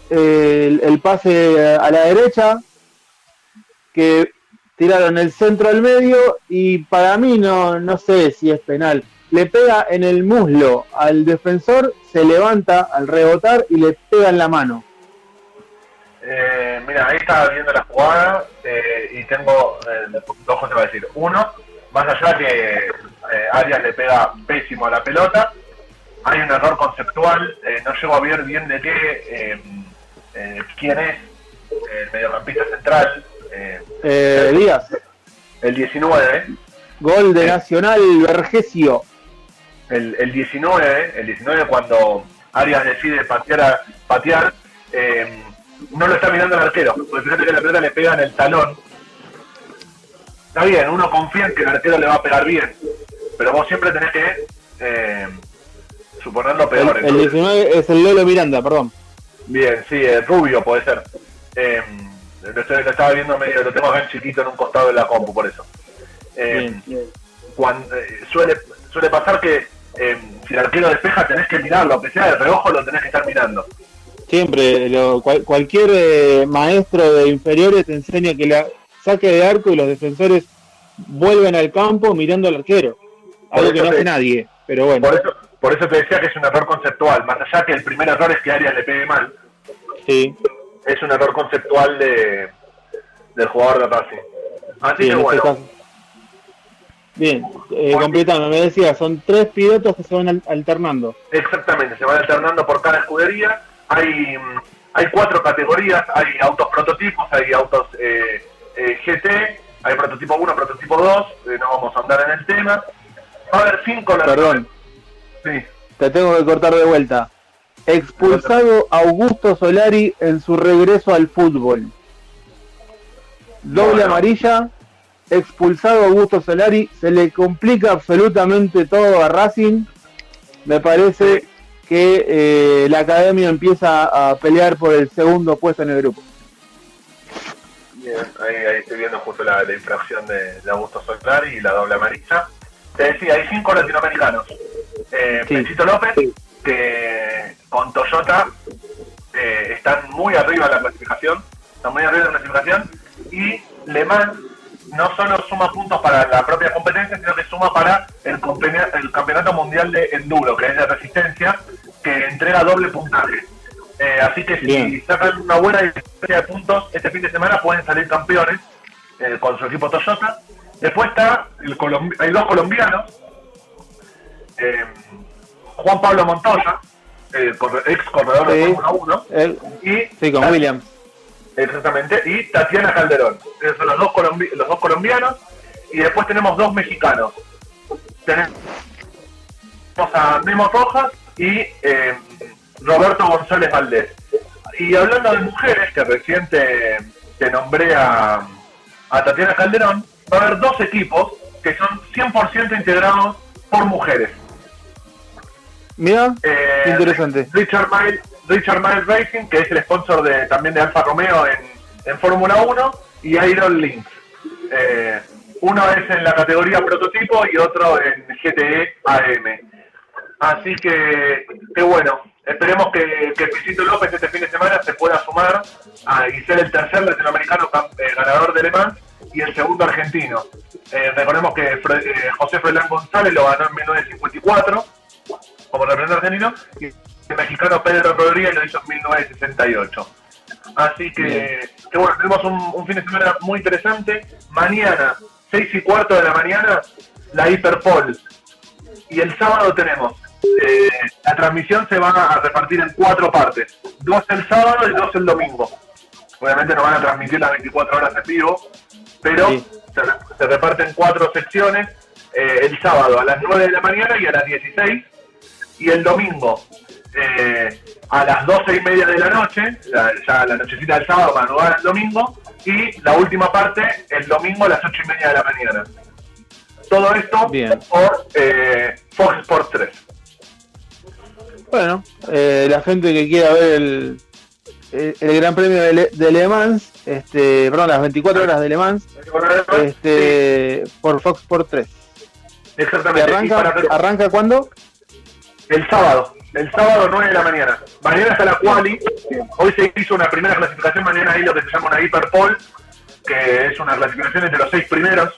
eh, el, pase a la derecha. Que tiraron el centro al medio. Y para mí no, no sé si es penal. Le pega en el muslo al defensor, se levanta al rebotar y le pega en la mano. Eh, mira, ahí estaba viendo la jugada y tengo eh, dos cosas para decir. Uno, más allá que eh, Arias le pega pésimo a la pelota, hay un error conceptual. eh, no llego a ver bien de qué, eh, quién es el mediocampista central, Eh, Díaz, el 19. gol de Nacional Vergesio. El, el 19, el 19 cuando Arias decide patear, a- patear eh, no lo está mirando el arquero, porque fíjate que la pelota le pega en el talón. Está bien, uno confía en que el arquero le va a pegar bien, pero vos siempre tenés que eh, suponer lo El, peor. el entonces- 19 es el Lolo Miranda, perdón. Bien, sí, rubio puede ser. Eh, lo, estoy- lo estaba viendo medio, lo tengo acá en chiquito en un costado de la compu, por eso. Bien. cuando, eh, suele, suele pasar que eh, si el arquero despeja tenés que mirarlo, aunque sea de reojo lo tenés que estar mirando. Siempre, lo- cual- cualquier eh, maestro de inferiores te enseña que la saque de arco y los defensores vuelven al campo mirando al arquero. Algo que no te- hace nadie, pero bueno, Por eso, por eso te decía que es un error conceptual, más allá que el primer error es que Arias le pegue mal, sí. es un error conceptual de del jugador de Racing. Así sí, que este bueno. Bien, eh, completando, me decía, son tres pilotos que se van al- alternando. Exactamente, se van alternando por cada escudería. Hay, mm, hay cuatro categorías, hay autos prototipos, hay autos eh, eh, GT, hay prototipo 1, prototipo 2, eh, no vamos a andar en el tema. Va a haber cinco Perdón, Sí, te tengo que cortar de vuelta. Expulsado Augusto Solari en su regreso al fútbol. Doble No, no. amarilla, expulsado Augusto Solari, se le complica absolutamente todo a Racing. Me parece que eh, la academia empieza a pelear por el segundo puesto en el grupo. bien, ahí, ahí estoy viendo justo la, la infracción de, de Augusto Solari y la doble amarilla. Te decía, hay cinco latinoamericanos. Eh, Sí. Pechito López, que con Toyota eh, están muy arriba en la clasificación, están muy arriba en la clasificación, y Le Mans no solo suma puntos para la propia competencia, sino que suma para el, campeonato mundial de enduro, que es de resistencia, que entrega doble puntaje. Eh, así que si Bien. sacan una buena diferencia de puntos este fin de semana pueden salir campeones eh, con su equipo Toyota. Después está el colombi- hay dos colombianos, eh, Juan Pablo Montoya, eh, ex corredor de. Fórmula 1, Eh, y sí, con Williams. Exactamente, y Tatiana Calderón. Esos son los dos, colombi- los dos colombianos. Y después tenemos dos mexicanos. Tenemos a Memo Rojas y eh, Roberto González Valdés. Y hablando de mujeres, que recién te, te nombré a, a Tatiana Calderón, va a haber dos equipos que son 100% integrados por mujeres. Mira, Eh, interesante. Richard Miles, Richard Miles Racing, que es el sponsor de, también de Alfa Romeo en, en Fórmula 1, y Iron Links. Eh, uno es en la categoría prototipo y otro en GTE AM. Así que, qué bueno. Esperemos que, que Pisito López este fin de semana se pueda sumar a, y ser el tercer latinoamericano eh, ganador de Le Mans y el segundo argentino. Eh, recordemos que eh, José Froilán González lo ganó en 1954 como representante argentino y el mexicano Pedro Rodríguez lo hizo en 1968. Así que, que bueno, tenemos un, un, fin de semana muy interesante. Mañana, 6 y cuarto de la mañana, la Hiperpol. Y el sábado tenemos eh, la transmisión se va a repartir en cuatro partes, dos el sábado y dos el domingo. Obviamente no van a transmitir las 24 horas en vivo, pero se, se, reparten cuatro secciones, eh, el sábado a las 9 de la mañana y a las 16, y el domingo eh, a las 12 y media de la noche, ya, ya la nochecita del sábado, madrugada el domingo, y la última parte el domingo a las 8 y media de la mañana. Todo esto Bien. por eh, Fox Sports 3. Bueno, eh, la gente que quiera ver el, el, el Gran Premio de Le, de Le, Mans, este, perdón, las 24 horas de Le Mans, este, por Fox Sport 3. Exactamente. ¿Arranca, para... ¿Arranca cuándo? El sábado. El sábado 9 de la mañana. Mañana está la quali. Hoy se hizo una primera clasificación. Mañana hay lo que se llama una hiperpol, que es una clasificación entre los seis primeros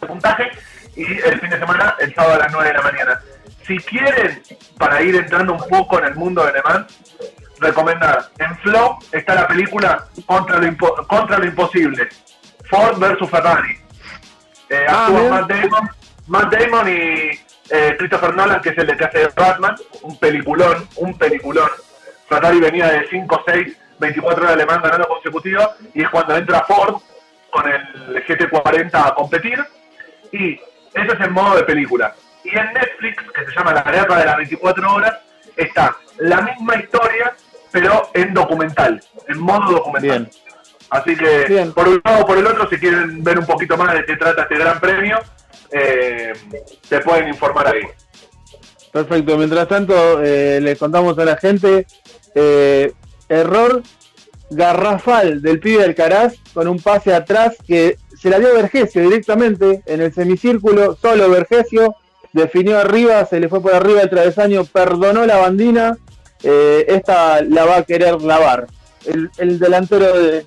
de puntaje. Y el fin de semana, el sábado a las 9 de la mañana. Si quieren, para ir entrando un poco en el mundo de Le Mans, recomendar. En Flow está la película Contra lo, Contra lo Imposible. Ford versus Ferrari. Eh, ah, actúa Matt Damon, Matt Damon y eh, Christopher Nolan, que es el de que hace Batman, un peliculón, un peliculón. Ferrari venía de 5, 6, 24 horas de Le Mans ganando consecutivos y es cuando entra Ford con el GT40 a competir y eso es en modo de película. Y en Netflix, que se llama La Guerra de las 24 Horas, está la misma historia, pero en documental, en modo documental. Bien. Así que, Bien. por un lado o por el otro, si quieren ver un poquito más de qué trata este gran premio, eh, se pueden informar ahí. Perfecto. Mientras tanto, eh, les contamos a la gente, eh, error garrafal del pibe del Caraz con un pase atrás que se la dio Vergesio directamente en el semicírculo, solo Vergesio, definió arriba, se le fue por arriba el travesaño, perdonó la bandina, eh, esta la va a querer lavar. El, el delantero de,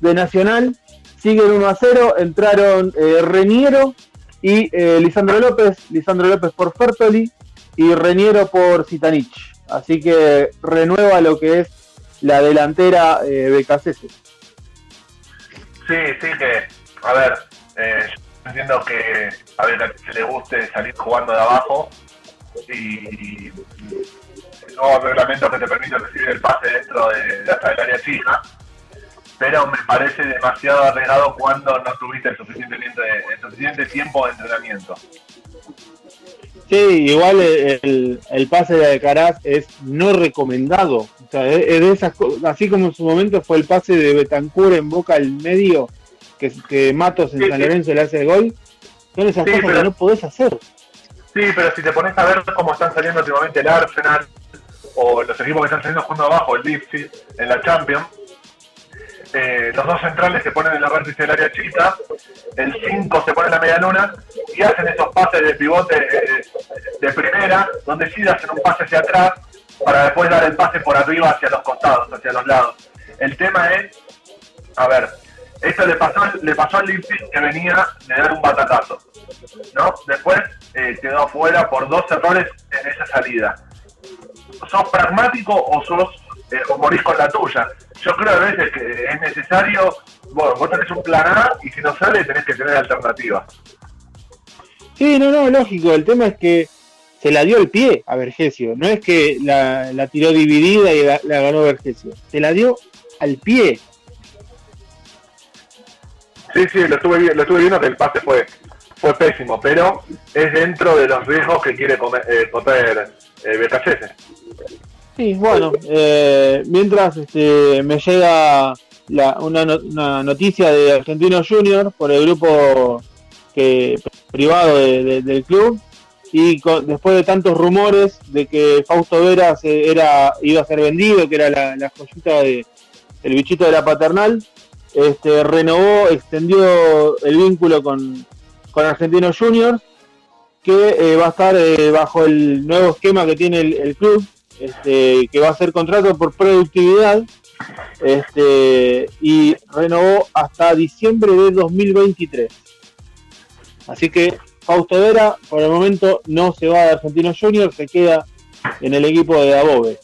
Nacional sigue el 1 a 0, entraron eh, y eh, Lisandro López, Lisandro López por Fertoli y Reniero por Zitanich. Así que renueva lo que es la delantera eh. Sí, sí que, a ver, eh, entiendo que a ver que le guste salir jugando de abajo y no reglamento que te permite recibir el pase dentro de, de hasta el área chica pero me parece demasiado arriesgado cuando no tuviste el suficiente, el suficiente tiempo de entrenamiento. Sí, igual el, el pase de Alcaraz es no recomendado. O sea, es de esas así como en su momento fue el pase de Betancur en boca al medio, que, que Matos en sí, San Lorenzo sí. le hace el gol. Son esas sí, cosas pero, que no podés hacer. Sí, pero si te pones a ver cómo están saliendo últimamente el Arsenal o los equipos que están saliendo jugando abajo, el Leipzig, en la Champions, eh, los dos centrales se ponen en la vértice del área chica, el 5 se pone en la media luna y hacen esos pases de pivote de, de, primera, donde sí hacen un pase hacia atrás para después dar el pase por arriba hacia los costados, hacia los lados. El tema es, a ver, esto le pasó, le pasó al Leipzig que venía de dar un batatazo, ¿no? Después eh, quedó afuera por dos errores en esa salida. ¿Sos pragmático o sos eh, o morís con la tuya? yo creo a veces que es necesario, bueno, vos tenés un plan A y si no sale tenés que tener alternativa. Sí, no, no, lógico, el tema es que se la dio el pie a Vergesio, no es que la, la tiró dividida y la, la, ganó Vergesio, se la dio al pie. Sí, sí, lo estuve, lo estuve viendo que el pase fue, fue pésimo, pero es dentro de los riesgos que quiere comer, eh, comer eh. Sí, bueno, eh, mientras este, me llega la, una, una, noticia de Argentino Junior por el grupo que privado de, de, del club y con, después de tantos rumores de que Fausto Vera era iba a ser vendido, que era la, la joyita de el bichito de la paternal, este, renovó, extendió el vínculo con, con Argentino Junior que eh, va a estar eh, bajo el nuevo esquema que tiene el, club, este, que va a ser contrato por productividad, este, y renovó hasta diciembre de 2023. Así que Fausto Vera, por el momento, no se va de Argentino Junior, se queda en el equipo de Above.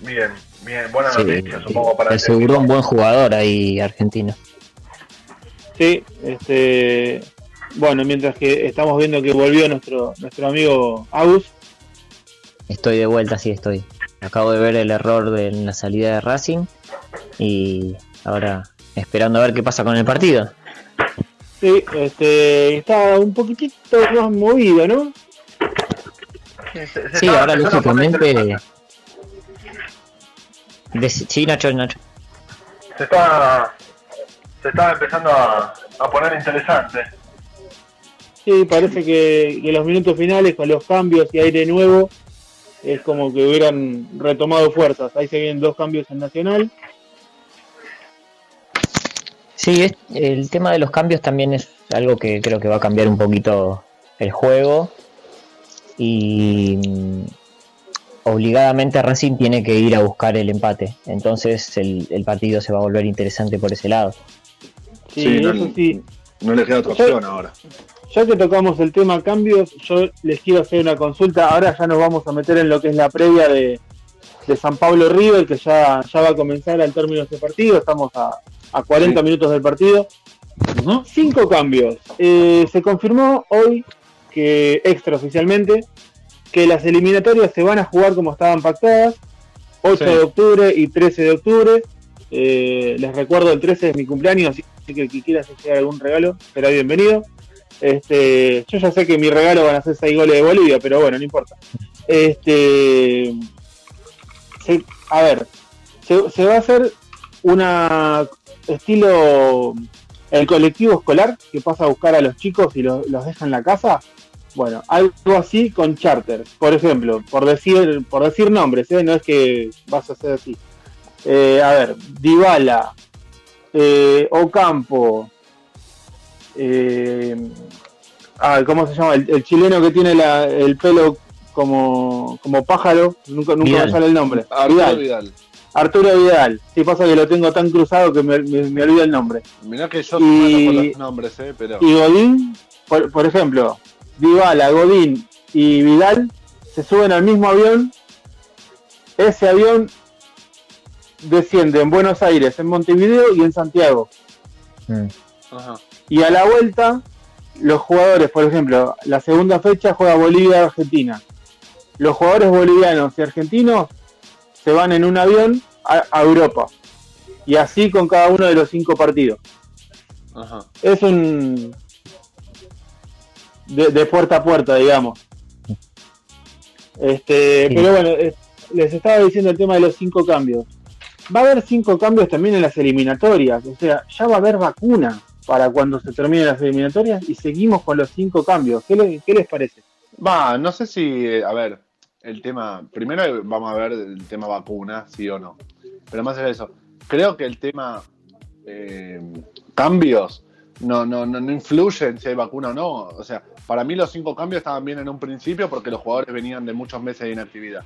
Bien, bien, buena noticia, supongo, para Aseguró un buen jugador ahí, argentino. Sí, este, bueno, mientras que estamos viendo que volvió nuestro, nuestro amigo Agus. Estoy de vuelta, sí estoy. Acabo de ver el error de la salida de Racing y ahora esperando a ver qué pasa con el partido. Sí, este, está un poquitito más movido, ¿no? sí, ahora lógicamente... Sí, Nacho, Nacho. Se está, se está empezando a, a poner interesante. Sí, parece que, que, los minutos finales con los cambios y aire nuevo es como que hubieran retomado fuerzas. Ahí se vienen dos cambios en Nacional. Sí, el tema de los cambios también es algo que creo que va a cambiar un poquito el juego y mm, obligadamente Racing tiene que ir a buscar el empate. Entonces el, el partido se va a volver interesante por ese lado. Sí, no, sí. no le queda otra opción ahora. Ya que tocamos el tema cambios, yo les quiero hacer una consulta. Ahora ya nos vamos a meter en lo que es la previa de, San Pablo River, que ya, ya va a comenzar al término de este partido. Estamos a, a 40 minutos del partido. Cinco cambios. Eh, se confirmó hoy que extraoficialmente que las eliminatorias se van a jugar como estaban pactadas, 8 de octubre y 13 de octubre. Eh, les recuerdo, el 13 es mi cumpleaños, así que el que quiera hacer algún regalo será bienvenido. Este, yo ya sé que mi regalo van a ser 6 goles de Bolivia, pero bueno, no importa. Este, a ver, se, va a hacer una estilo el colectivo escolar que pasa a buscar a los chicos y los deja en la casa. Bueno, algo así con charter. Por ejemplo, por decir, por decir nombres, ¿eh? no es que vas a hacer así. Eh, a ver, Dybala, eh, Ocampo, eh, ah, ¿cómo se llama? El, chileno que tiene el pelo como, como pájaro, nunca, nunca me sale el nombre. Arturo Vidal. Arturo Vidal. Sí, pasa que lo tengo tan cruzado que me, me, olvido el nombre. Mirá que yo y, con los nombres, eh, pero... Y Godín, por, por ejemplo, Dybala, Godín y Vidal se suben al mismo avión. Ese avión desciende en Buenos Aires, en Montevideo y en Santiago. Mm. Y a la vuelta, los jugadores, por ejemplo, la segunda fecha juega Bolivia-Argentina. Los jugadores bolivianos y argentinos se van en un avión a, Europa. Y así con cada uno de los cinco partidos. Es un, de, puerta a puerta, digamos. Este, Pero bueno, les estaba diciendo el tema de los cinco cambios. Va a haber cinco cambios también en las eliminatorias, o sea, ya va a haber vacuna para cuando se terminen las eliminatorias y seguimos con los cinco cambios. ¿Qué, les parece? Va, no sé si, a ver, el tema, primero vamos a ver el tema vacuna, sí o no. Pero más allá de eso, creo que el tema eh, cambios no, no, no, no influyen si hay vacuna o no. O sea, para mí los cinco cambios estaban bien en un principio porque los jugadores venían de muchos meses de inactividad.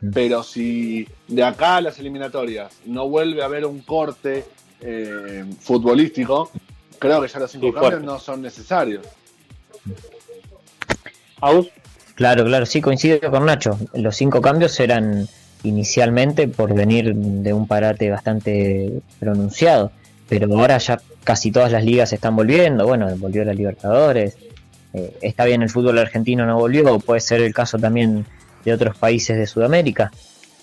Mm. Pero si de acá a las eliminatorias no vuelve a haber un corte eh, futbolístico, creo que ya los cinco cambios no son necesarios. Claro, claro, sí coincido con Nacho. Los cinco cambios eran inicialmente por venir de un parate bastante pronunciado, pero ahora ya casi todas las ligas están volviendo. Bueno, volvió la Libertadores, eh, está bien el fútbol argentino no volvió, puede ser el caso también de otros países de Sudamérica,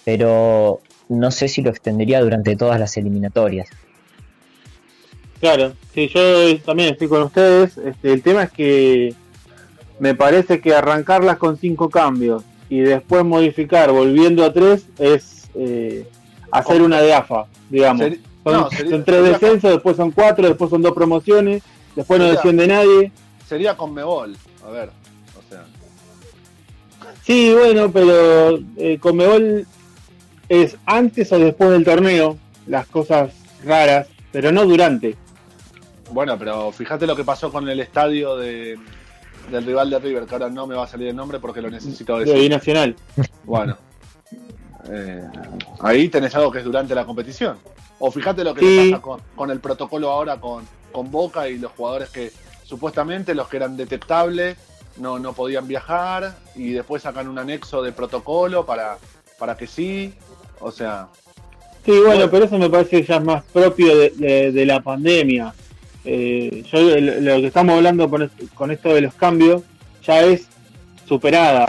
pero no sé si lo extendería durante todas las eliminatorias. Claro, sí, yo también estoy con ustedes. Este, el tema es que me parece que arrancarlas con cinco cambios y después modificar volviendo a tres es eh, hacer una de AFA, digamos. Son, tres descensos, después son cuatro, después son dos promociones, después no desciende nadie sería con Mebol, a ver, o sea. Sí, bueno, pero eh, con Mebol es antes o después del torneo, las cosas raras, pero no durante. Bueno, pero fíjate lo que pasó con el estadio de, del rival de River, que ahora no me va a salir el nombre porque lo necesito decir. De Binacional. Bueno, eh, ahí tenés algo que es durante la competición. O fíjate lo que Sí. le pasa con, con el protocolo ahora con, con Boca y los jugadores que supuestamente los que eran detectables no, no podían viajar y después sacan un anexo de protocolo para, para que sí. O sea, Sí, bueno, Bueno. pero eso me parece que ya es más propio de, de- de la pandemia. Eh, yo lo que estamos hablando con, est- con esto de los cambios ya es superada,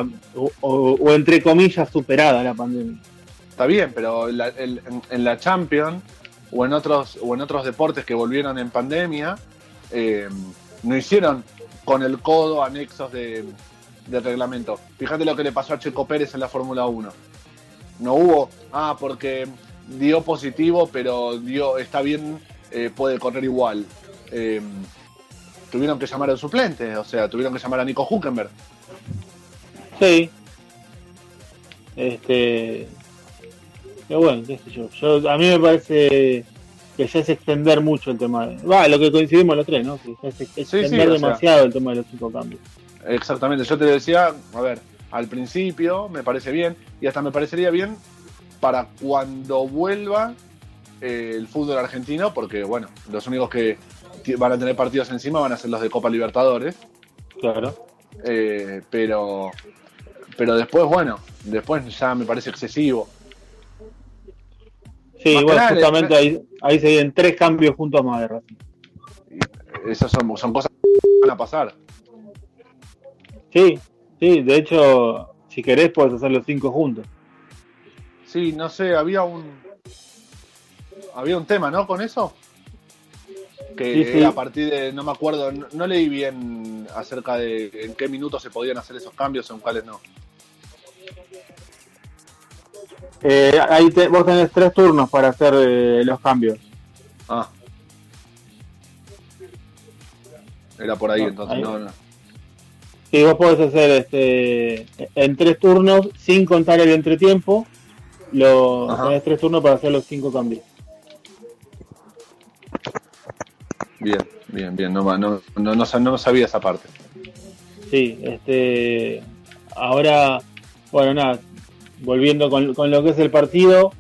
o, entre comillas superada la pandemia. está bien, pero la- el- en, la Champions o en otros o en otros deportes que volvieron en pandemia eh, no hicieron con el codo anexos de, de reglamento. Fíjate lo que le pasó a Checo Pérez en la Fórmula 1. No hubo, ah, porque dio positivo, pero dio está bien, eh, puede correr igual. Eh, tuvieron que llamar al suplente, o sea, tuvieron que llamar a Nico Huckenberg. Sí. Este. Pero bueno, qué sé yo. yo. A mí me parece que ya es extender mucho el tema. de- Va, lo que coincidimos los tres, ¿no? Que ya es extender sí, o sea. demasiado el tema de los cinco cambios. Exactamente, yo te decía, a ver, al principio me parece bien y hasta me parecería bien para cuando vuelva eh, el fútbol argentino, porque bueno, los únicos que van a tener partidos encima van a ser los de Copa Libertadores, Claro. eh, pero pero después, bueno, después ya me parece excesivo. Sí, Más bueno, justamente ahí, ahí se vienen tres cambios juntos más de Racing. Esas son, son cosas que van a pasar. Sí, sí, de hecho, si querés puedes hacer los cinco juntos. Sí, no sé, había un había un tema, ¿no? Con eso. Que Sí, sí. a partir de, no me acuerdo, no, no leí bien acerca de en qué minutos se podían hacer esos cambios o en cuáles no. Eh, ahí te- vos tenés tres turnos para hacer eh, los cambios. Ah. Era por ahí No, entonces, ahí- no, no. Sí, vos podés hacer este, en tres turnos sin contar el entretiempo. Lo, Ajá. tenés tres turnos para hacer los cinco cambios. Bien, bien, bien, no, no, no, no, sab- no sabía esa parte. Sí, este, ahora, bueno, nada, volviendo con, con lo que es el partido,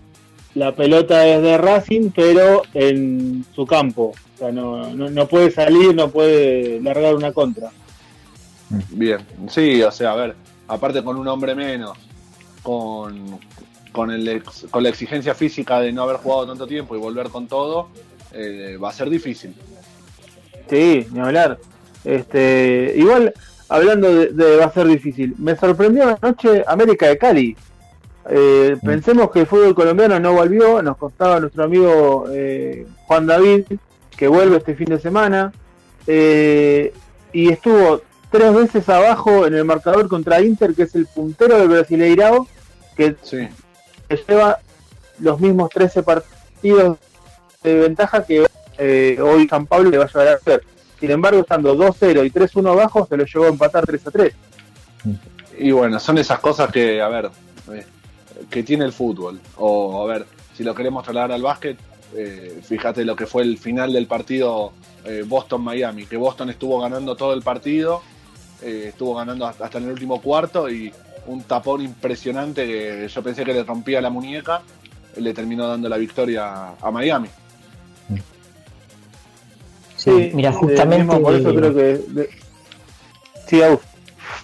la pelota es de Racing, pero en su campo. O sea, no, no, no puede salir, no puede largar una contra. Bien, sí, o sea, a ver, aparte con un hombre menos, con, con, el ex- con la exigencia física de no haber jugado tanto tiempo y volver con todo, eh, va a ser difícil. Sí, ni hablar. Este, igual, hablando de, de va a ser difícil, me sorprendió anoche América de Cali. Eh, Pensemos que el fútbol colombiano no volvió, nos contaba nuestro amigo eh, Juan David, que vuelve este fin de semana, eh, y estuvo tres veces abajo en el marcador contra Inter, que es el puntero del Brasileirao, que Sí, lleva los mismos 13 partidos de ventaja que eh, hoy San Pablo le va a llevar a hacer. Sin embargo, estando 2-0 y 3-1 abajo, se lo llevó a empatar 3-3. y bueno, son esas cosas que, a ver, eh, que tiene el fútbol. O, a ver, si lo queremos trasladar al básquet, eh, fíjate lo que fue el final del partido eh, Boston-Miami, que Boston estuvo ganando todo el partido, eh, estuvo ganando hasta hasta en el último cuarto y un tapón impresionante que yo pensé que le rompía la muñeca, le terminó dando la victoria a Miami. Sí, mira, eh, justamente, mismo por eso creo que. de- Sí, Agus.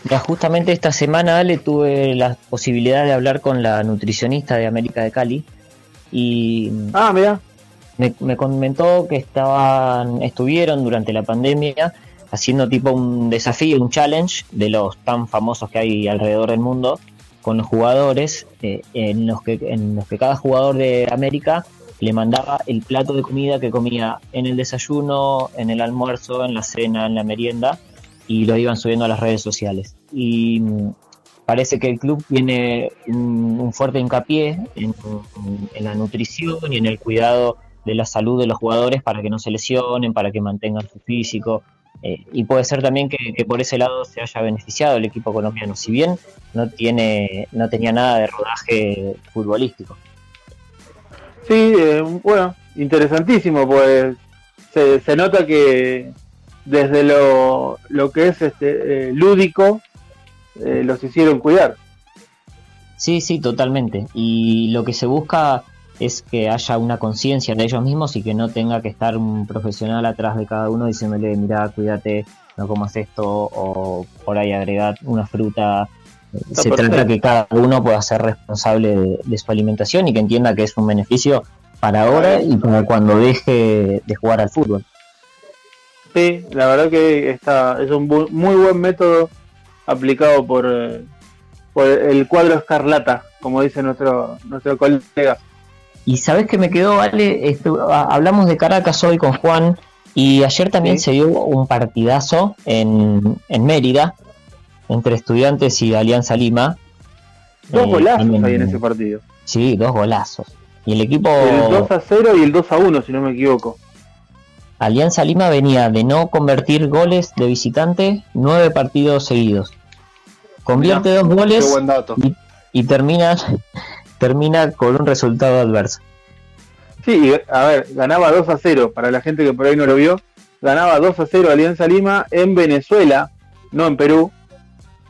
mira, justamente esta semana, Ale, tuve la posibilidad de hablar con la nutricionista de América de Cali y Ah, mira. me, me comentó que estaban, estuvieron durante la pandemia haciendo tipo un desafío, un challenge de los tan famosos que hay alrededor del mundo con los jugadores, eh, en, los que, en los que cada jugador de América le mandaba el plato de comida que comía en el desayuno, en el almuerzo, en la cena, en la merienda, y lo iban subiendo a las redes sociales. Y mm, parece que el club tiene un, fuerte hincapié en, en la nutrición y en el cuidado de la salud de los jugadores para que no se lesionen, para que mantengan su físico. eh, y puede ser también que, que por ese lado se haya beneficiado el equipo colombiano, si bien no tiene no tenía nada de rodaje futbolístico. Sí, eh, bueno, interesantísimo, pues se, se nota que desde lo, lo que es este eh, lúdico, eh, los hicieron cuidar. Sí, sí, totalmente. Y lo que se busca es que haya una conciencia de ellos mismos y que no tenga que estar un profesional atrás de cada uno diciéndole, mira, cuídate, no comas esto, o por ahí agregar una fruta. Se perfecto. trata que cada uno pueda ser responsable de, de su alimentación y que entienda que es un beneficio para ahora y para cuando deje de jugar al fútbol. Sí, la verdad que está, es un bu- muy buen método aplicado por, eh, por el cuadro escarlata, como dice nuestro, nuestro colega. Y sabes que me quedó, Vale, Estu- a- hablamos de Caracas hoy con Juan y ayer también Sí. se dio un partidazo en, en Mérida entre estudiantes y Alianza Lima. Dos Eh, golazos también- hay en ese partido. Sí, dos golazos. Y el equipo El 2 a 0 y el 2 a 1, si no me equivoco. Alianza Lima venía de no convertir goles de visitante nueve partidos seguidos. Convierte dos goles y, y termina, termina con un resultado adverso. Sí, y, a ver, ganaba 2 a 0, para la gente que por ahí no lo vio, ganaba 2 a 0 Alianza Lima en Venezuela, no en Perú,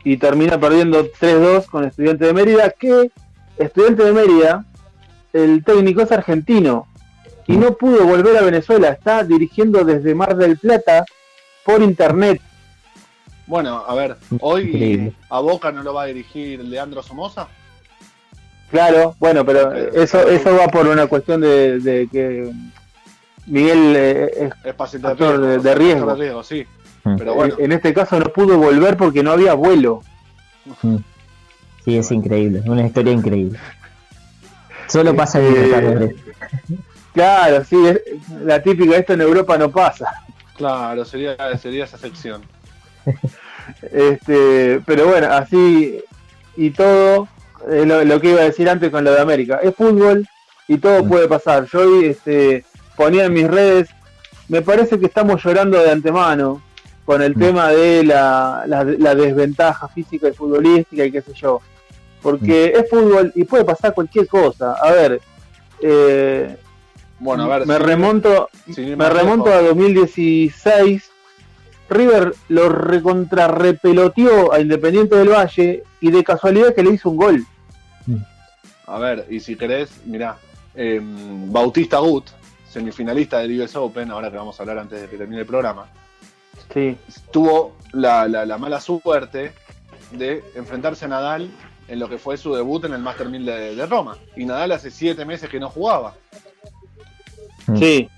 y termina perdiendo 3-2 con Estudiante de Mérida, que Estudiante de Mérida, el técnico es argentino, y no pudo volver a Venezuela, está dirigiendo desde Mar del Plata por internet. Bueno, a ver, hoy a Boca no lo va a dirigir Leandro Somoza. Claro, bueno, pero Eh, eso eso va por una cuestión de, de que Miguel eh, es Es paciente Actor de- riesgo. de riesgo, sí. Mm. Pero bueno, en este caso no pudo volver porque no había vuelo. Mm. Sí, es increíble, una historia increíble. Solo pasa en Eh. Claro, sí, es la típica, esto en Europa no pasa. claro, sería, sería esa sección. Este, pero bueno, así y todo, eh, lo, lo que iba a decir antes con lo de América, es fútbol y todo puede pasar. Yo hoy este, ponía en mis redes, me parece que estamos llorando de antemano con el Mm. tema de la, la, la desventaja física y futbolística y qué sé yo. Porque es fútbol y puede pasar cualquier cosa. A ver, eh, Bueno, a ver. me sin- remonto me remonto a 2016. River lo recontrarrepeloteó a Independiente del Valle y de casualidad que le hizo un gol. A ver, y si querés, mirá, em, Bautista Gut, semifinalista del US Open, ahora que vamos a hablar antes de que termine el programa, Sí, tuvo la, la- la mala suerte de enfrentarse a Nadal en lo que fue su debut en el Master 1000 de, de Roma. Y Nadal hace siete meses que no jugaba. Mm. sí,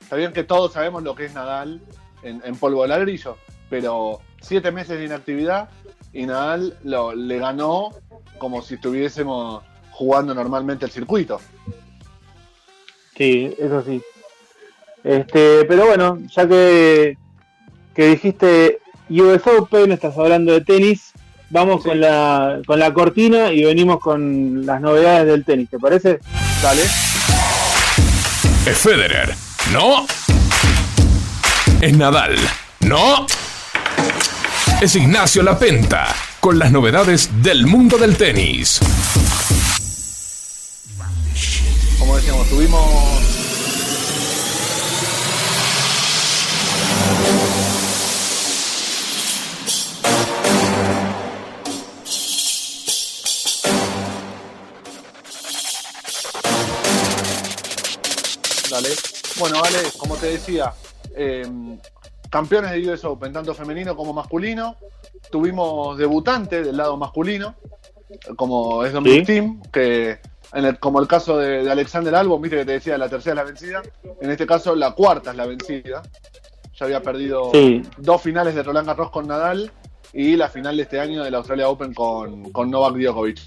Está bien que todos sabemos lo que es Nadal en, en polvo de ladrillo, pero siete meses de inactividad y Nadal lo, le ganó como si estuviésemos jugando normalmente el circuito. sí, eso sí. Este, pero bueno, ya que, que dijiste US Open, estás hablando de tenis, vamos Sí. con la con la cortina y venimos con las novedades del tenis, ¿te parece? Dale. Es Federer. No. Es Nadal. No. Es Ignacio Lapenta con las novedades del mundo del tenis. Como decíamos, tuvimos Bueno, vale, como te decía, eh, campeones de US Open, tanto femenino como masculino. Tuvimos debutantes del lado masculino, como es Dominic Sí. Thiem, que en el- como el caso de, de Alexander Albon, viste que te decía la tercera es la vencida. En este caso, la cuarta es la vencida. Ya había perdido Sí. dos finales de Roland Garros con Nadal y la final de este año de la Australia Open con, con Novak Djokovic.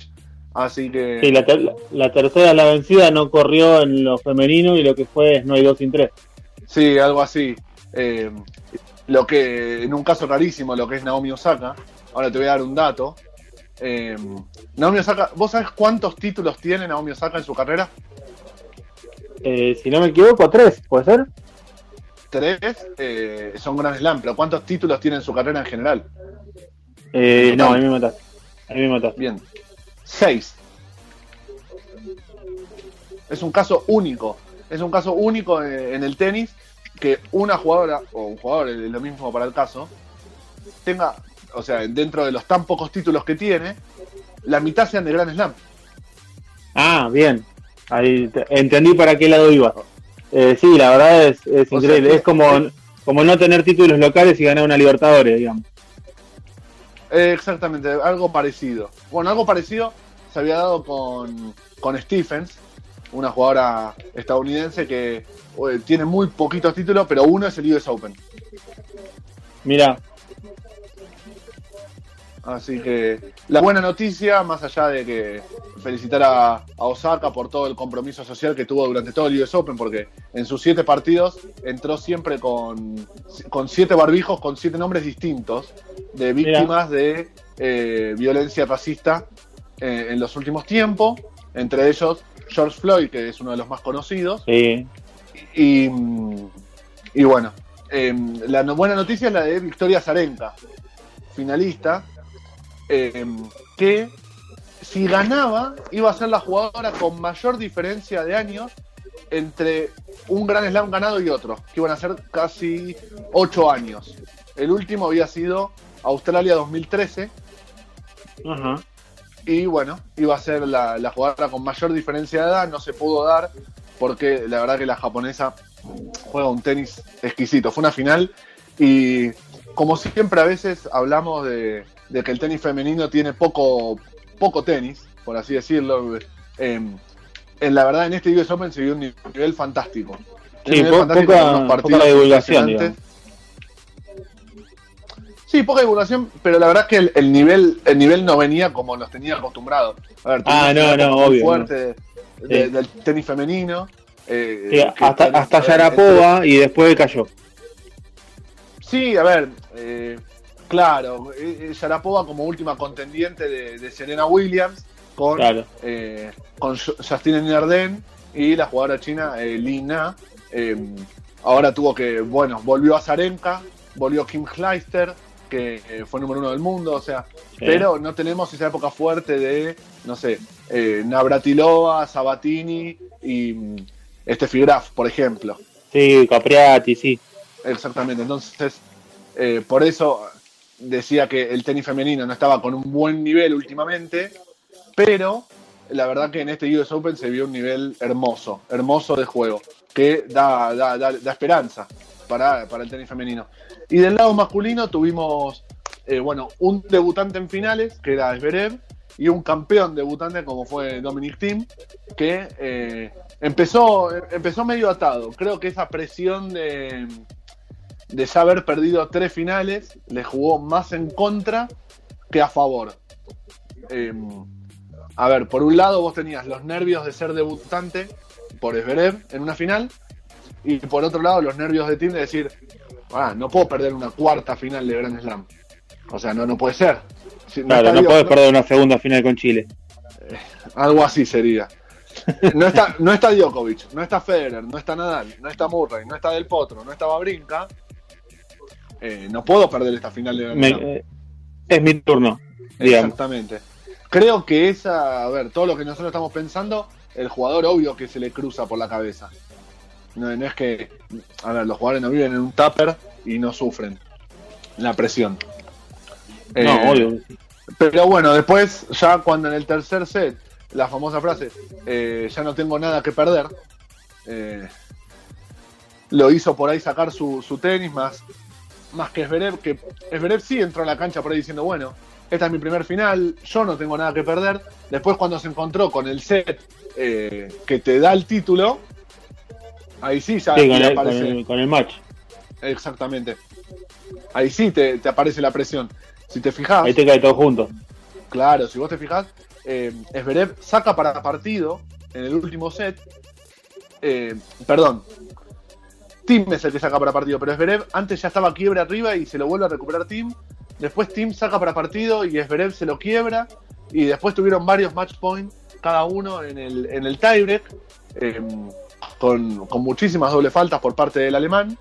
Así que. Sí, la, ter- la tercera, la vencida, no corrió en lo femenino y lo que fue es no hay dos sin tres. Sí, algo así. Eh, lo que, en un caso rarísimo, lo que es Naomi Osaka. Ahora te voy a dar un dato. Eh, Naomi Osaka, ¿vos sabés cuántos títulos tiene Naomi Osaka en su carrera? Eh, si no me equivoco, tres, ¿puede ser? Tres eh, son Grand Slam, pero ¿cuántos títulos tiene en su carrera en general? Eh, no, Total. a mí me mataste. A mí me mataste. Bien, seis. Es un caso único. Es un caso único eh, en el tenis que una jugadora, o un jugador, es lo mismo para el caso, tenga, o sea, dentro de los tan pocos títulos que tiene, la mitad sean de Grand Slam. Ah, bien. Ahí te- entendí para qué lado iba. Eh, sí, la verdad es, es increíble. sea, es como, como no tener títulos locales y ganar una Libertadores, digamos. Eh, exactamente, algo parecido. Bueno, algo parecido se había dado con, con Stephens, una jugadora estadounidense que eh, tiene muy poquitos títulos, pero uno es el US Open. Mira, Así que la buena noticia, más allá de que felicitar a, a Osaka por todo el compromiso social que tuvo durante todo el US Open, porque en sus siete partidos entró siempre con, con siete barbijos, con siete nombres distintos de víctimas de eh, violencia racista eh, en los últimos tiempos, entre ellos George Floyd, que es uno de los más conocidos, sí. y, y bueno, eh, la no- buena noticia es la de Victoria Zarenka, finalista, eh, que si ganaba iba a ser la jugadora con mayor diferencia de años entre un Gran Slam ganado y otro, que iban a ser casi 8 años. El último había sido Australia 2013 Ajá. y bueno, iba a ser la, la jugadora con mayor diferencia de edad, no se pudo dar porque la verdad que la japonesa juega un tenis exquisito. Fue una final y como siempre a veces hablamos de, de que el tenis femenino tiene poco, poco tenis, por así decirlo. em, en la verdad en este US Open se vio un nivel fantástico. Un Sí, nivel po- fantástico poca- divulgación. Sí, poca divulgación, pero la verdad es que el, el nivel el nivel no venía como nos tenía acostumbrados. A ver, Ah, no, no, obvio, fuerte de- de- Sí. del tenis femenino. eh, Sí, que- hasta, hasta a ver, Yarapova y después cayó. Sí, a ver, eh, claro, eh, eh, Sharapova como última contendiente de, de Serena Williams con, Claro. eh, con Ju- Justine Nardin y la jugadora china eh, Li Na. Eh, ahora tuvo que, bueno, volvió a Zarenka, volvió Kim Kleister, que eh, fue número uno del mundo, o sea, Sí. pero no tenemos esa época fuerte de, no sé, eh, Navratilova, Sabatini y mm, Steffi Graf, por ejemplo. Sí, Capriati, sí. Exactamente, entonces eh, por eso decía que el tenis femenino no estaba con un buen nivel últimamente, pero la verdad que en este US Open se vio un nivel hermoso, hermoso de juego, que da, da, da- esperanza para, para el tenis femenino. Y del lado masculino tuvimos, eh, bueno, un debutante en finales, que era Zverev, y un campeón debutante como fue Dominic Thiem, que eh, empezó, empezó medio atado. Creo que esa presión de, de ya haber perdido tres finales le jugó más en contra que a favor. Eh, a ver, por un lado vos tenías los nervios de ser debutante por Zverev en una final y por otro lado los nervios de Tim de decir, ah, no puedo perder una cuarta final de Grand Slam. O sea, no, no puede ser. Si- Claro, no puedes perder una segunda final con Chile. algo así sería. No está, no está Djokovic, no está Federer, no está Nadal, no está Murray, no está Del Potro, no está Babrinka. Eh, no puedo perder esta final de Me- eh, es mi turno, digamos. Exactamente. Creo que esa, a ver, todo lo que nosotros estamos pensando, el jugador obvio que se le cruza por la cabeza. No, no es que, a ver, los jugadores no viven en un tupper y no sufren la presión. No, Eh, obvio. pero bueno, después, ya cuando en el tercer set, la famosa frase, eh, ya no tengo nada que perder, eh, lo hizo por ahí sacar su, su tenis más, más que Zverev, que Zverev sí entró a la cancha por ahí diciendo, bueno, esta es mi primer final, yo no tengo nada que perder. Después cuando se encontró con el set eh, que te da el título, ahí sí ya Sí, con el, con, aparece- el, con el match. Exactamente. Ahí sí te, te aparece la presión. Si te fijas, Ahí te cae todo junto. Claro, si vos te fijas, eh, saca para partido en el último set. eh, perdón. Tim es el que saca para partido, pero Zverev antes ya estaba quiebre arriba y se lo vuelve a recuperar Tim. Después Tim saca para partido y Zverev se lo quiebra. Y después tuvieron varios match points cada uno en el, en el tiebreak. eh, con, con muchísimas doble faltas por parte del alemán.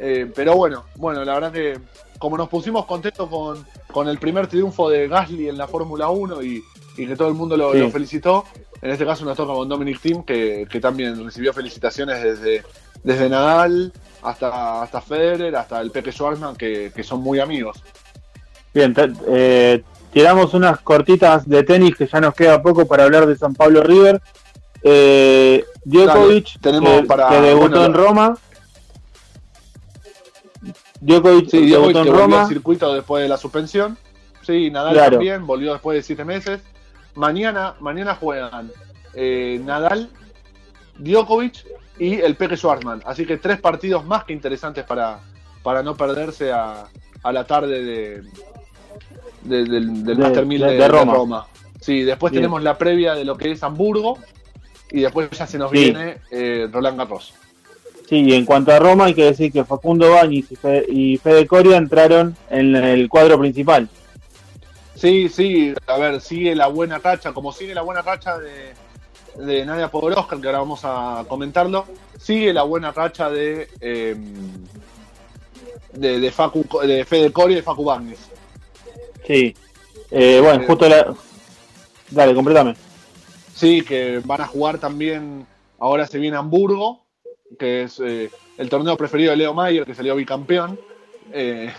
Eh, pero bueno, bueno, la verdad que como nos pusimos contentos con, con el primer triunfo de Gasly en la Fórmula 1 y, y que todo el mundo lo, Sí. lo felicitó, en este caso nos toca con Dominic Thiem, que, que también recibió felicitaciones desde, desde Nadal hasta, hasta Federer, hasta el Pepe Schwarzman, que, que son muy amigos. Bien, eh, tiramos unas cortitas de tenis que ya nos queda poco para hablar de San Pablo River. Eh, Djokovic, Dale, tenemos que, para- que debutó bueno, en Roma. Djokovic Sí, Djokovic debutó en Roma. al circuito después de la suspensión. Sí, Nadal Claro. también, volvió después de siete meses. Mañana, mañana juegan eh, Nadal, Djokovic y el Peque Schwarzman. Así que tres partidos más que interesantes para, para no perderse a, a la tarde de, de- del, del De- Master 1000 de- Roma. Roma. Sí, después Bien. tenemos la previa de lo que es Hamburgo y después ya se nos Sí. viene eh, Roland Garros. Sí, y en cuanto a Roma, hay que decir que Facundo Baños y Fede, y Fede Coria entraron en el cuadro principal. Sí, sí, a ver, sigue la buena racha, como sigue la buena racha de, de Nadia Podoroska, que ahora vamos a comentarlo, sigue la buena racha de eh, de, de, Facu, de Fede Coria y Facu Bagnes. Sí. Eh, bueno, Eh, justo la. Dale, completame. Sí, que van a jugar también, ahora se viene Hamburgo, que es eh, el torneo preferido de Leo Mayer, que salió bicampeón, eh,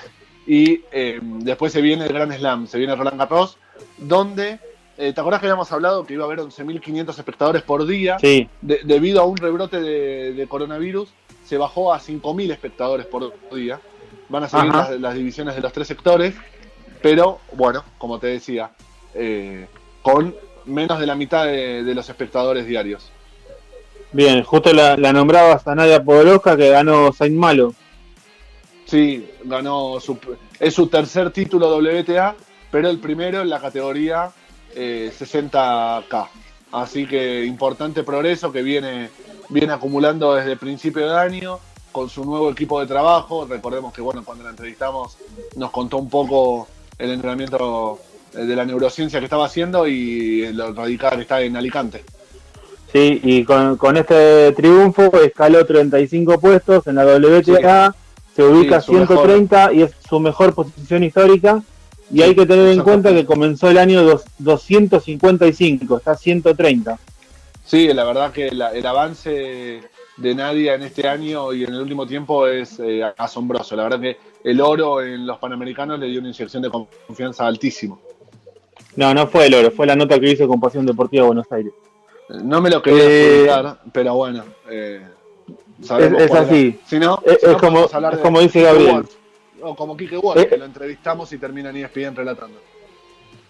y eh, después se viene el Grand Slam, se viene Roland Garros, donde, eh, ¿te acordás que habíamos hablado que iba a haber 11.500 espectadores por día? Sí, De- debido a un rebrote de, de coronavirus, se bajó a 5.000 espectadores por día. Van a seguir las, las divisiones de los tres sectores, pero bueno, como te decía, eh, con menos de la mitad de, de los espectadores diarios. bien, justo la, la nombrabas a Nadia Podoroska que ganó Saint Malo. Sí, ganó su, es su tercer título WTA, pero el primero en la categoría eh, 60K. Así que importante progreso que viene, viene acumulando desde principio de año con su nuevo equipo de trabajo. Recordemos que bueno, cuando la entrevistamos nos contó un poco el entrenamiento eh, de la neurociencia que estaba haciendo y lo radical que está en Alicante. Sí, y con, con este triunfo escaló 35 puestos en la WTA, se ubica Sí, su 130 y es su mejor posición histórica. Y hay que tener en cuenta que comenzó el año dos- 255, está 130. Sí, la verdad que la- el avance de Nadia en este año y en el último tiempo es eh, asombroso. La verdad que el oro en los Panamericanos le dio una inyección de confianza altísimo. No, no fue el oro, fue la nota que hizo con Pasión Deportiva Buenos Aires. No me lo quería Eh, publicar, pero bueno. eh, Es- así. Si no, Es- si no es como- hablar es de como dice Gabriel. O como Kike Wolf, Eh, que lo entrevistamos y termina en ESPN relatando.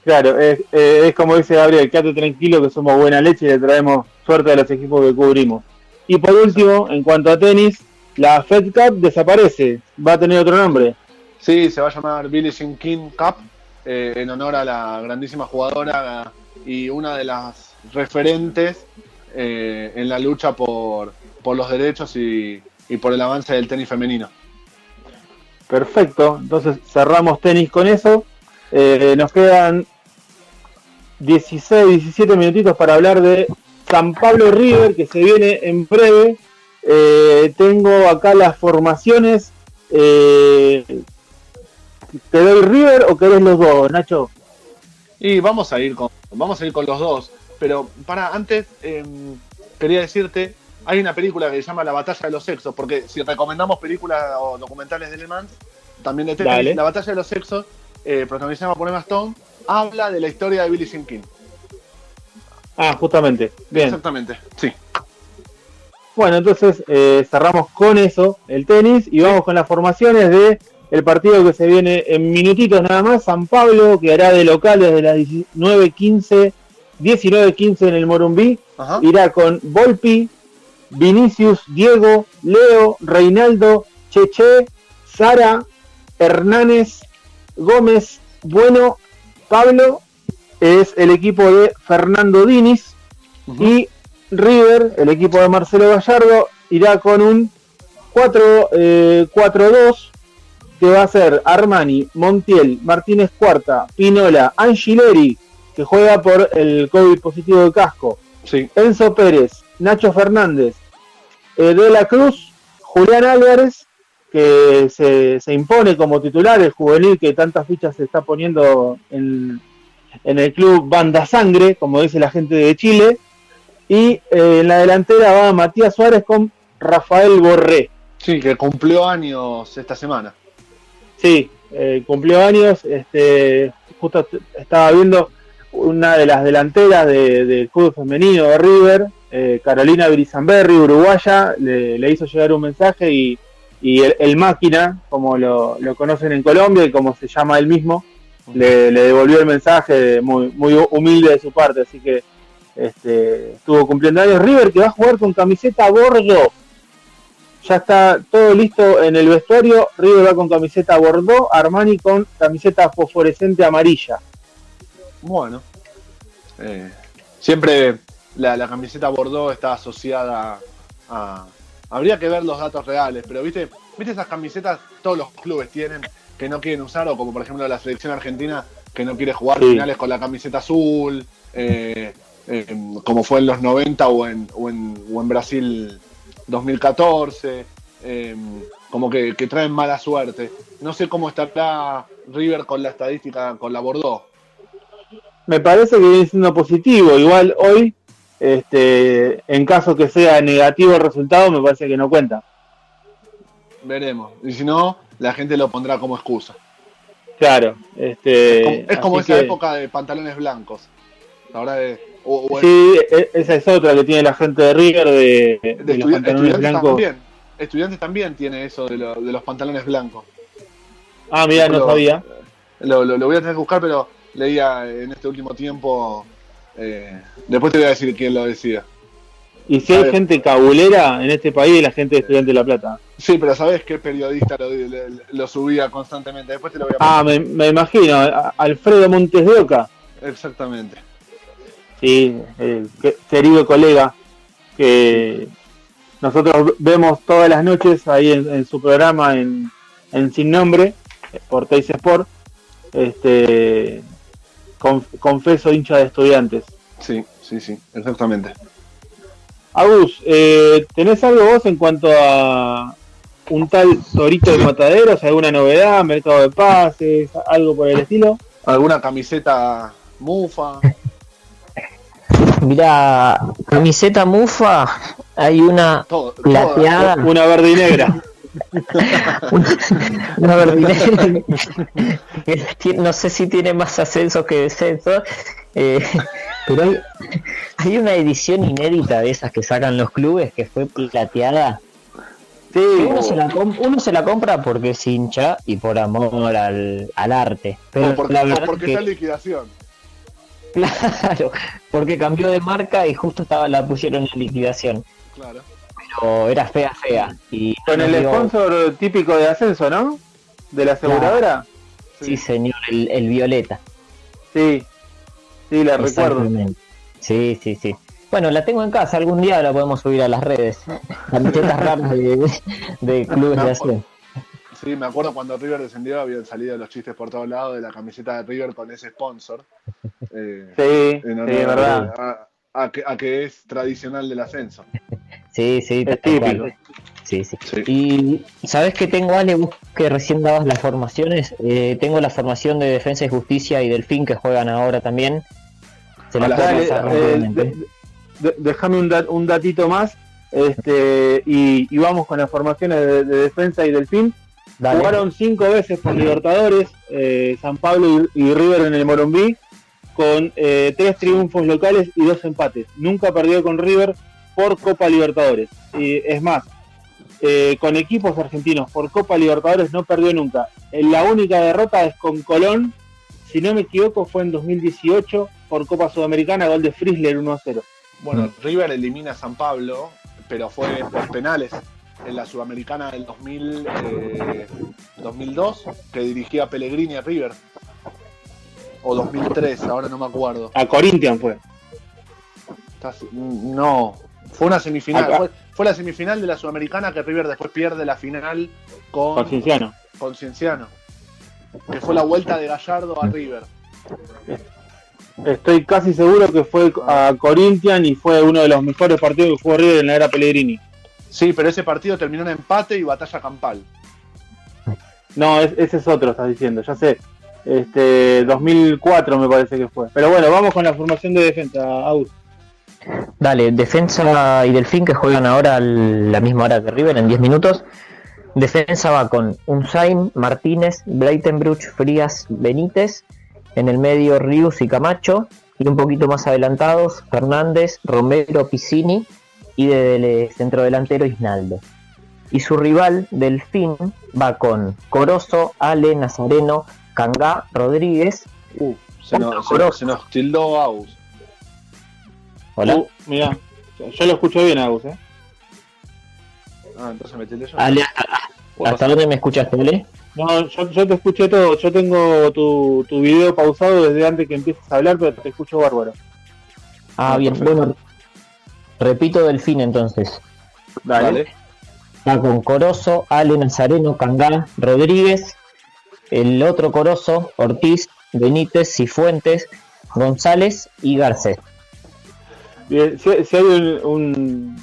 Claro, es, eh, es como dice Gabriel, quédate tranquilo que somos buena leche y le traemos suerte a los equipos que cubrimos. Y por último, en cuanto a tenis, la Fed Cup desaparece, va a tener otro nombre. Sí, se va a llamar Billie Jean King Cup eh, en honor a la grandísima jugadora y una de las referentes eh, en la lucha por, por los derechos y, y por el avance del tenis femenino. Perfecto, entonces cerramos tenis con eso. Eh, nos quedan 16, 17 minutitos para hablar de San Pablo River, que se viene en breve. Eh, tengo acá las formaciones. Eh, ¿Te doy River o querés los dos, Nacho? Y vamos a ir con, vamos a ir con los dos. Pero para antes em, quería decirte, hay una película que se llama La batalla de los sexos, porque si recomendamos películas o documentales de Le Mans, también de tenis. La batalla de los sexos, eh, protagonizada por Emma Stone, habla de la historia de Billie Jean King. Ah, justamente. Bien. Exactamente, sí. Bueno, entonces eh, cerramos con eso el tenis y vamos con las formaciones de el partido que se viene en minutitos nada más. San Pablo que hará de local desde las 19.15, 19.15 en el Morumbí. Ajá. Irá con Volpi, Vinicius, Diego, Leo, Reinaldo, Cheche, Sara, Hernández, Gómez, Bueno, Pablo. Es el equipo de Fernando Diniz. Y River, el equipo de Marcelo Gallardo, irá con un 4, eh, 4-2 que va a ser Armani, Montiel, Martínez Cuarta, Pinola, Angileri, que juega por el COVID positivo de casco, Sí, Enzo Pérez, Nacho Fernández, eh, De la Cruz, Julián Álvarez, que se, se impone como titular, el juvenil que tantas fichas se está poniendo en, en el club Banda Sangre, como dice la gente de Chile. Y eh, en la delantera va Matías Suárez con Rafael Borré. Sí, que cumplió años esta semana. Sí, eh, cumplió años. Este, justo estaba viendo una de las delanteras del de fútbol femenino de River, eh, Carolina Brisanberry, uruguaya, le, hizo llegar un mensaje y, el, máquina, como lo, conocen en Colombia y como se llama él mismo, le, devolvió el mensaje muy, muy humilde de su parte. Así que este, estuvo cumpliendo años River que va a jugar con camiseta bordo ya está todo listo en el vestuario. River va con camiseta Bordeaux, Armani con camiseta fosforescente amarilla. Bueno, eh, siempre la, camiseta Bordeaux está asociada a. Habría que ver los datos reales, pero viste, viste esas camisetas, todos los clubes tienen que no quieren usar, o como por ejemplo la selección argentina que no quiere jugar finales con la camiseta azul, eh, eh, como fue en los 90 o en, o en, o en Brasil 2014, em, como que, traen mala suerte. No sé cómo está River con la estadística, con la Bordeaux. Me parece que viene siendo positivo. Igual hoy, este, en caso que sea negativo el resultado, me parece que no cuenta. Veremos. Y si no, la gente lo pondrá como excusa. Claro. Este, es como, esa época de pantalones blancos. Ahora de sí, e, esa es otra que tiene la gente de River de, los pantalones blancos. También. Estudiantes también tiene eso de, los pantalones blancos. Ah, mira, no sabía. Lo, voy a tener que buscar, pero leía en este último tiempo. Eh, después te voy a decir quién lo decía. Y si hay gente cabulera en este país, la gente de Estudiantes de La Plata. Sí, pero ¿sabes qué periodista lo, subía constantemente? Después te lo voy a Ah, me, me, imagino. Alfredo Montes de Oca. Exactamente sí, querido colega, que nosotros vemos todas las noches ahí en, su programa en, Sin Nombre, por Teis Sport, este, confeso hincha de estudiantes. Sí, sí, sí, exactamente. Agus, eh, ¿tenés algo vos en cuanto a un tal Torito de Mataderos? ¿Alguna novedad? ¿Mercado de pases? ¿Algo por el estilo? ¿Alguna camiseta mufa? Mira, camiseta mufa, hay una plateada. Una verde y negra. Una, verde y negra. no sé si tiene más ascensos que descensos. Eh, pero hay, una edición inédita de esas que sacan los clubes que fue plateada. Sí, uno, se la uno, se la compra porque es hincha y por amor al, arte. Pero porque, la porque está en liquidación. Claro, porque cambió de marca y justo estaba la pusieron en liquidación. Claro. Pero era fea, fea. Y Con el sponsor típico de ascenso, ¿no? De la aseguradora. Sí, señor, el, Violeta. Sí, sí, la recuerdo. Sí, sí, sí. Bueno, la tengo en casa, algún día la podemos subir a las redes. Camisetas raras de, de clubes de ascenso. Sí, me acuerdo cuando River descendió, habían salido los chistes por todos lados de la camiseta de River con ese sponsor. Eh, sí, sí, verdad. A, que, es tradicional del ascenso. Sí, sí, es típico. Sí, sí, Y sabes que tengo, Ale, que recién dabas las formaciones. Eh, tengo la formación de Defensa y Justicia y Delfín que juegan ahora también. Se las eh, Déjame un, un, datito más este, y, vamos con las formaciones de, de Defensa y Delfín. Jugaron cinco veces por Libertadores, eh, San Pablo y, River en el Morumbí, con eh, tres triunfos locales y dos empates. Nunca perdió con River por Copa Libertadores. Y es más, eh, con equipos argentinos por Copa Libertadores no perdió nunca. La única derrota es con Colón, si no me equivoco, fue en 2018 por Copa Sudamericana, gol de Frisler 1-0. Bueno, River elimina a San Pablo, pero fue por penales en la Sudamericana del 2000, 2002, eh, que dirigía Pellegrini a River. O 2003, ahora no me acuerdo. A Corinthians fue. No, fue una semifinal. Fue, la semifinal de la Sudamericana que River después pierde la final con, con Cienciano. Con Cienciano. Que fue la vuelta de Gallardo a River. Estoy casi seguro que fue a Corinthians y fue uno de los mejores partidos que jugó River en la era Pellegrini. Sí, pero ese partido terminó en empate y batalla campal. No, ese es otro, estás diciendo, ya sé. Este, 2004 me parece que fue. Pero bueno, vamos con la formación de defensa, Aus. Dale, Defensa y Delfín que juegan ahora a la misma hora que River en 10 minutos. Defensa va con Unzain, Martínez, Breitenbruch, Frías, Benítez. En el medio Rius y Camacho. Y un poquito más adelantados Fernández, Romero, Piscini. Y de centro delantero Isnaldo. Y su rival Delfín va con Corozo, Ale, Nazareno, Cangá, Rodríguez. Uh, se, nos, se, nos tildó Aus. Hola. Uh, mira, yo lo escucho bien, Agus, ¿eh? Ah, entonces me yo. Ale, ¿Hasta dónde me escuchaste, Ale? No, yo, te escuché todo. Yo tengo tu, tu video pausado desde antes que empieces a hablar, pero te escucho bárbaro. Ah, bien. Bueno, repito Delfín entonces. Dale. Está con Corozo, Ale Nazareno, Cangá, Rodríguez, el otro Corozo, Ortiz, Benítez, Cifuentes, González y Garcés. Si, hay un,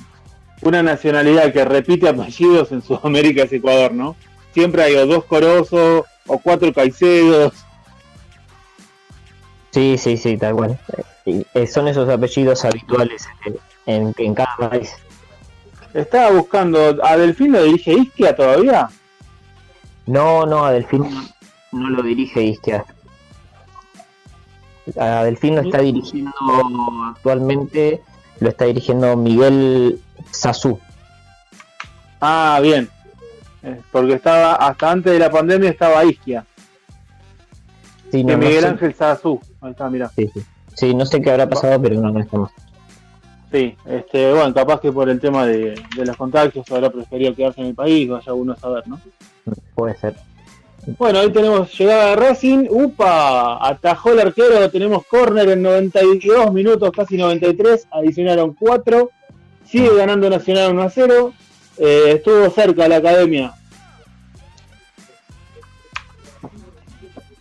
una nacionalidad que repite apellidos en Sudamérica es Ecuador, ¿no? Siempre hay o dos Corozo o cuatro Caicedos. Sí, sí, sí, tal cual. Eh, son esos apellidos habituales en, en, cada país. Estaba buscando, ¿a Delfín lo dirige Isquia todavía? No, no, a Delfín no lo dirige Isquia. A Delfín lo está dirigiendo actualmente, lo está dirigiendo Miguel Sazú. Ah, bien. Eh, porque estaba, hasta antes de la pandemia estaba Isquia. Sí, Miguel Ángel Sazú. Ahí está, mira. Sí, sí. sí, no sé qué habrá pasado, pero no, no estamos. Sí, este, bueno, capaz que por el tema de, de los contagios habrá preferido quedarse en el país, vaya uno a saber, ¿no? Puede ser. Bueno, ahí tenemos llegada de Racing. ¡Upa! Atajó el arquero. Tenemos córner en 92 minutos, casi 93. Adicionaron 4. Sigue ganando Nacional 1 a 0. Eh, estuvo cerca la academia.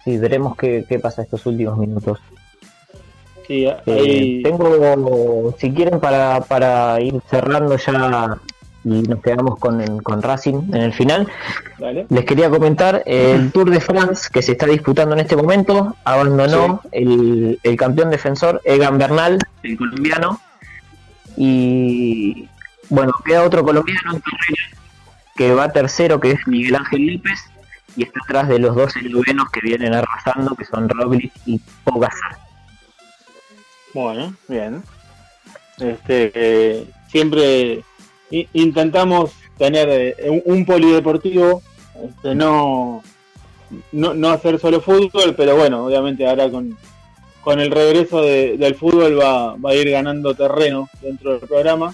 Sí, veremos qué, qué pasa estos últimos minutos. Sí, eh, ahí... tengo, si quieren, para, para ir cerrando ya y nos quedamos con, con Racing en el final. Les quería comentar el Tour de France que se está disputando en este momento. Abandonó el, el, campeón defensor Egan Bernal, el colombiano. Y bueno, queda otro colombiano que va tercero, que es Miguel Ángel López. Y está atrás de los dos eslovenos que vienen arrasando, que son Roglic y Pogacar. Bueno, bien. Este, eh, siempre intentamos tener eh, un, polideportivo, este, no, no, hacer solo fútbol, pero bueno, obviamente ahora con, con el regreso del fútbol va, va, a ir ganando terreno dentro del programa.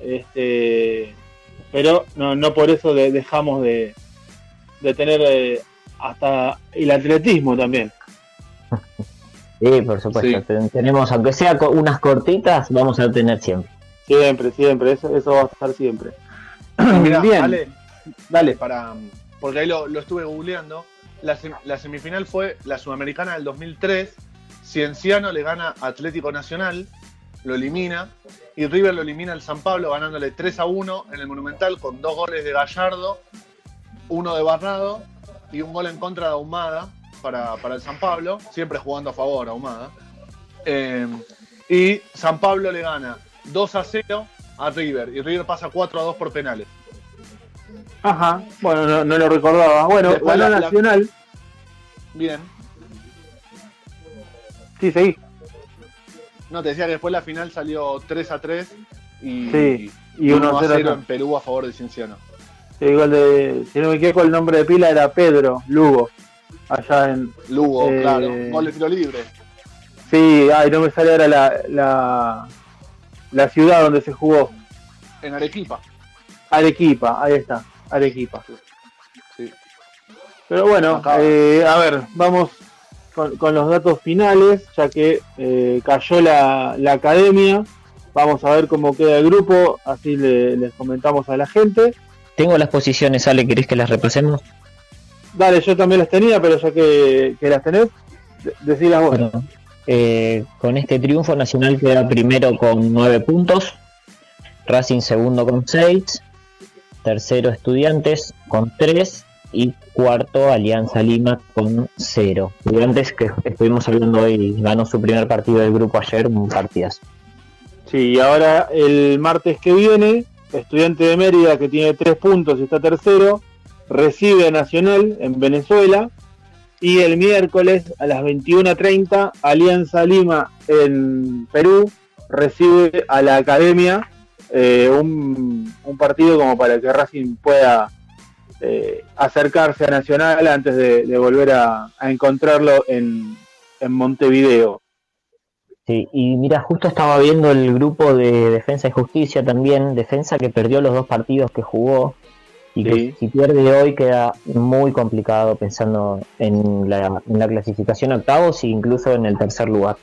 Este, pero no, no por eso dejamos de, de tener eh, hasta el atletismo también. Sí, por supuesto. Tenemos, aunque sea unas cortitas, vamos a tener siempre. Siempre, siempre, eso, eso va a estar siempre. Bien. Dale, dale. Para, porque ahí lo, estuve googleando. La, la, semifinal fue la Sudamericana del 2003. Cienciano le gana Atlético Nacional, lo elimina. Y River lo elimina al San Pablo ganándole 3 a 1 en el Monumental con dos goles de Gallardo, uno de Barrado y un gol en contra de Ahumada para, para el San Pablo, siempre jugando a favor Ahumada. Eh, y San Pablo le gana 2 a 0 a River y River pasa 4 a 2 por penales. Ajá, bueno, no, lo recordaba. Bueno, la, Nacional. Bien. Sí, seguí. No, te decía que después la final salió 3 a 3 y, sí, y 1 a 0 en Perú a favor de Cienciano. Sí, igual de, si no me equivoco, el nombre de pila era Pedro Lugo, allá en. Lugo, eh, claro, gol de tiro libre. Sí, ay, no me sale ahora la, la ciudad donde se jugó. En Arequipa. Arequipa, ahí está, Arequipa. Sí. Pero bueno, eh, a ver, vamos con, los datos finales, ya que eh, cayó la, academia. Vamos a ver cómo queda el grupo, así les comentamos a la gente. Tengo las posiciones, Ale, ¿querés que las repasemos? Dale, yo también las tenía, pero ya que, las tenés, decílas vos. Eh, con este triunfo Nacional queda primero con 9 puntos, Racing segundo con 6, tercero Estudiantes con 3 y cuarto Alianza Lima con 0. Estudiantes que estuvimos hablando hoy ganó su primer partido del grupo ayer, un partidazo. Sí, y ahora el martes que viene, Estudiante de Mérida, que tiene tres puntos y está tercero, recibe a Nacional en Venezuela. Y el miércoles a las 21.30, Alianza Lima en Perú recibe a la Academia eh, un, partido como para que Racing pueda eh, acercarse a Nacional antes de, volver a, a encontrarlo en, en Montevideo. Sí, y mira, justo estaba viendo el grupo de Defensa y Justicia también, Defensa que perdió los dos partidos que jugó y que si pierde hoy queda muy complicado pensando en la, en la clasificación octavos e incluso en el tercer lugar.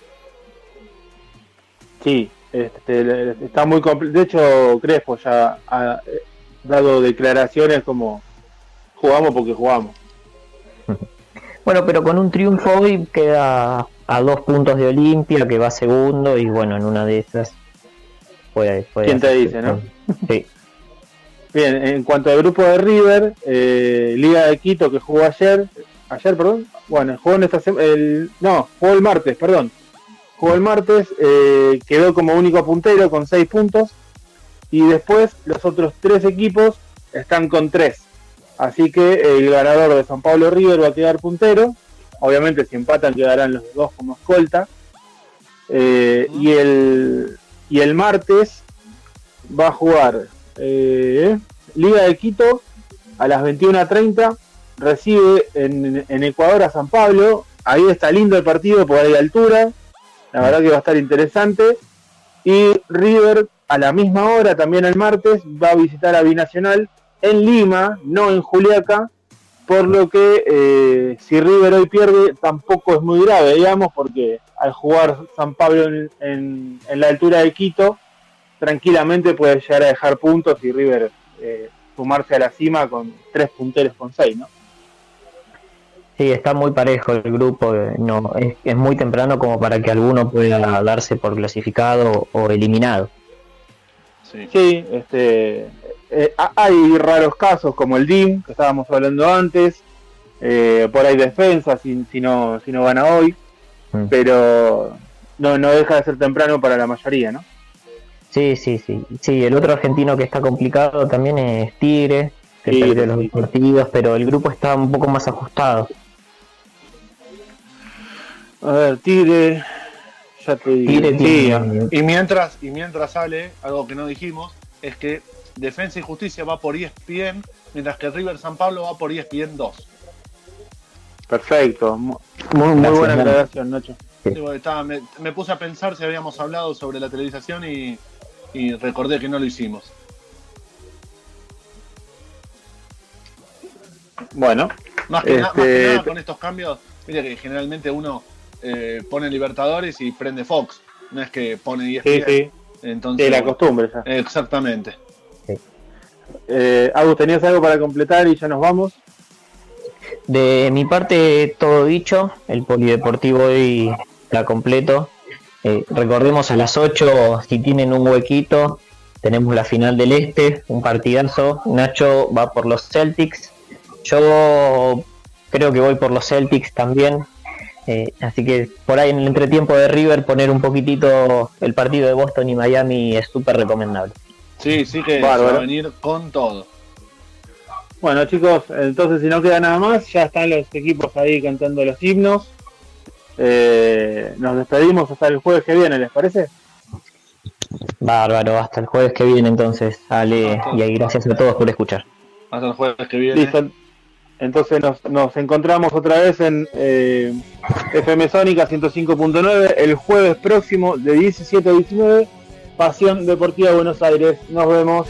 Sí, este, está muy compl- De hecho, Crespo ya ha eh, dado declaraciones como jugamos porque jugamos. Bueno, pero con un triunfo hoy queda a dos puntos de Olimpia, que va segundo, y bueno, en una de esas puede... puede ¿Quién te hacer- dice, no? Sí, Bien, en cuanto al grupo de River, eh, Liga de Quito que jugó ayer, ayer, perdón, bueno, jugó en esta el no, jugó el martes, perdón. Jugó el martes, eh, quedó como único puntero con seis puntos y después los otros tres equipos están con tres. Así que el ganador de San Pablo River va a quedar puntero. Obviamente si empatan quedarán los dos como escolta. Eh, y el y el martes va a jugar eh, Liga de Quito a las 21.30 recibe en, Ecuador a San Pablo. Ahí está lindo el partido porque hay altura. La verdad que va a estar interesante. Y River a la misma hora, también el martes, va a visitar a Binacional en Lima, no en Juliaca. Por lo que eh, si River hoy pierde tampoco es muy grave, digamos, porque al jugar San Pablo en la altura de Quito, tranquilamente puede llegar a dejar puntos y River eh, sumarse a la cima con tres punteros con seis, ¿no? sí, está muy parejo el grupo, eh, no es, es muy temprano como para que alguno pueda darse por clasificado o eliminado. Sí. Sí, este, eh, ha- hay raros casos como el DIM, que estábamos hablando antes, eh, por ahí defensa si, si, no, si no gana hoy, Mm. pero no, no deja de ser temprano para la mayoría, ¿no? Sí, sí, sí. Sí, el otro argentino que está complicado también es Tigre, que Tigre, perdió los sí. dos partidos, pero el grupo está un poco más ajustado. A ver, Tigre, ya te digo. Tigre Sí, tiene- Y mientras, y mientras sale, algo que no dijimos, es que Defensa y Justicia va por ESPN, mientras que River San Pablo va por ESPN 2. perfecto, mu- muy, muy Gracias, buena aclaración, Nacho. Digo, estaba- me, me puse a pensar si habíamos hablado sobre la televisación y, y recordé que no lo hicimos. Bueno, Más que, na- más que Este- nada con estos cambios, mire que generalmente uno eh, pone Libertadores y prende Fox, no es que pone E sí, ESPN. sí, Entonces, sí, la costumbre ya. exactamente. Eh, Agus, ¿tenías algo para completar y ya nos vamos? De mi parte, todo dicho. El polideportivo hoy está completo. Eh, recordemos a las 8, si tienen un huequito, tenemos la final del Este, un partidazo. Nacho va por los Celtics. Yo creo que voy por los Celtics también. Eh, así que por ahí en el entretiempo de River poner un poquitito el partido de Boston y Miami es súper recomendable. Sí, sí que va a venir con todo. Bueno chicos, entonces si no queda nada más, ya están los equipos ahí cantando los himnos. Eh, nos despedimos hasta el jueves que viene, ¿les parece? Bárbaro, hasta el jueves que viene entonces, Ale, y ahí gracias a todos por escuchar. Hasta el jueves que viene. Listo. Entonces nos, nos encontramos otra vez en eh, FM Sónica 105.9 el jueves próximo de 17 a 19. Pasión Deportiva Buenos Aires. Nos vemos.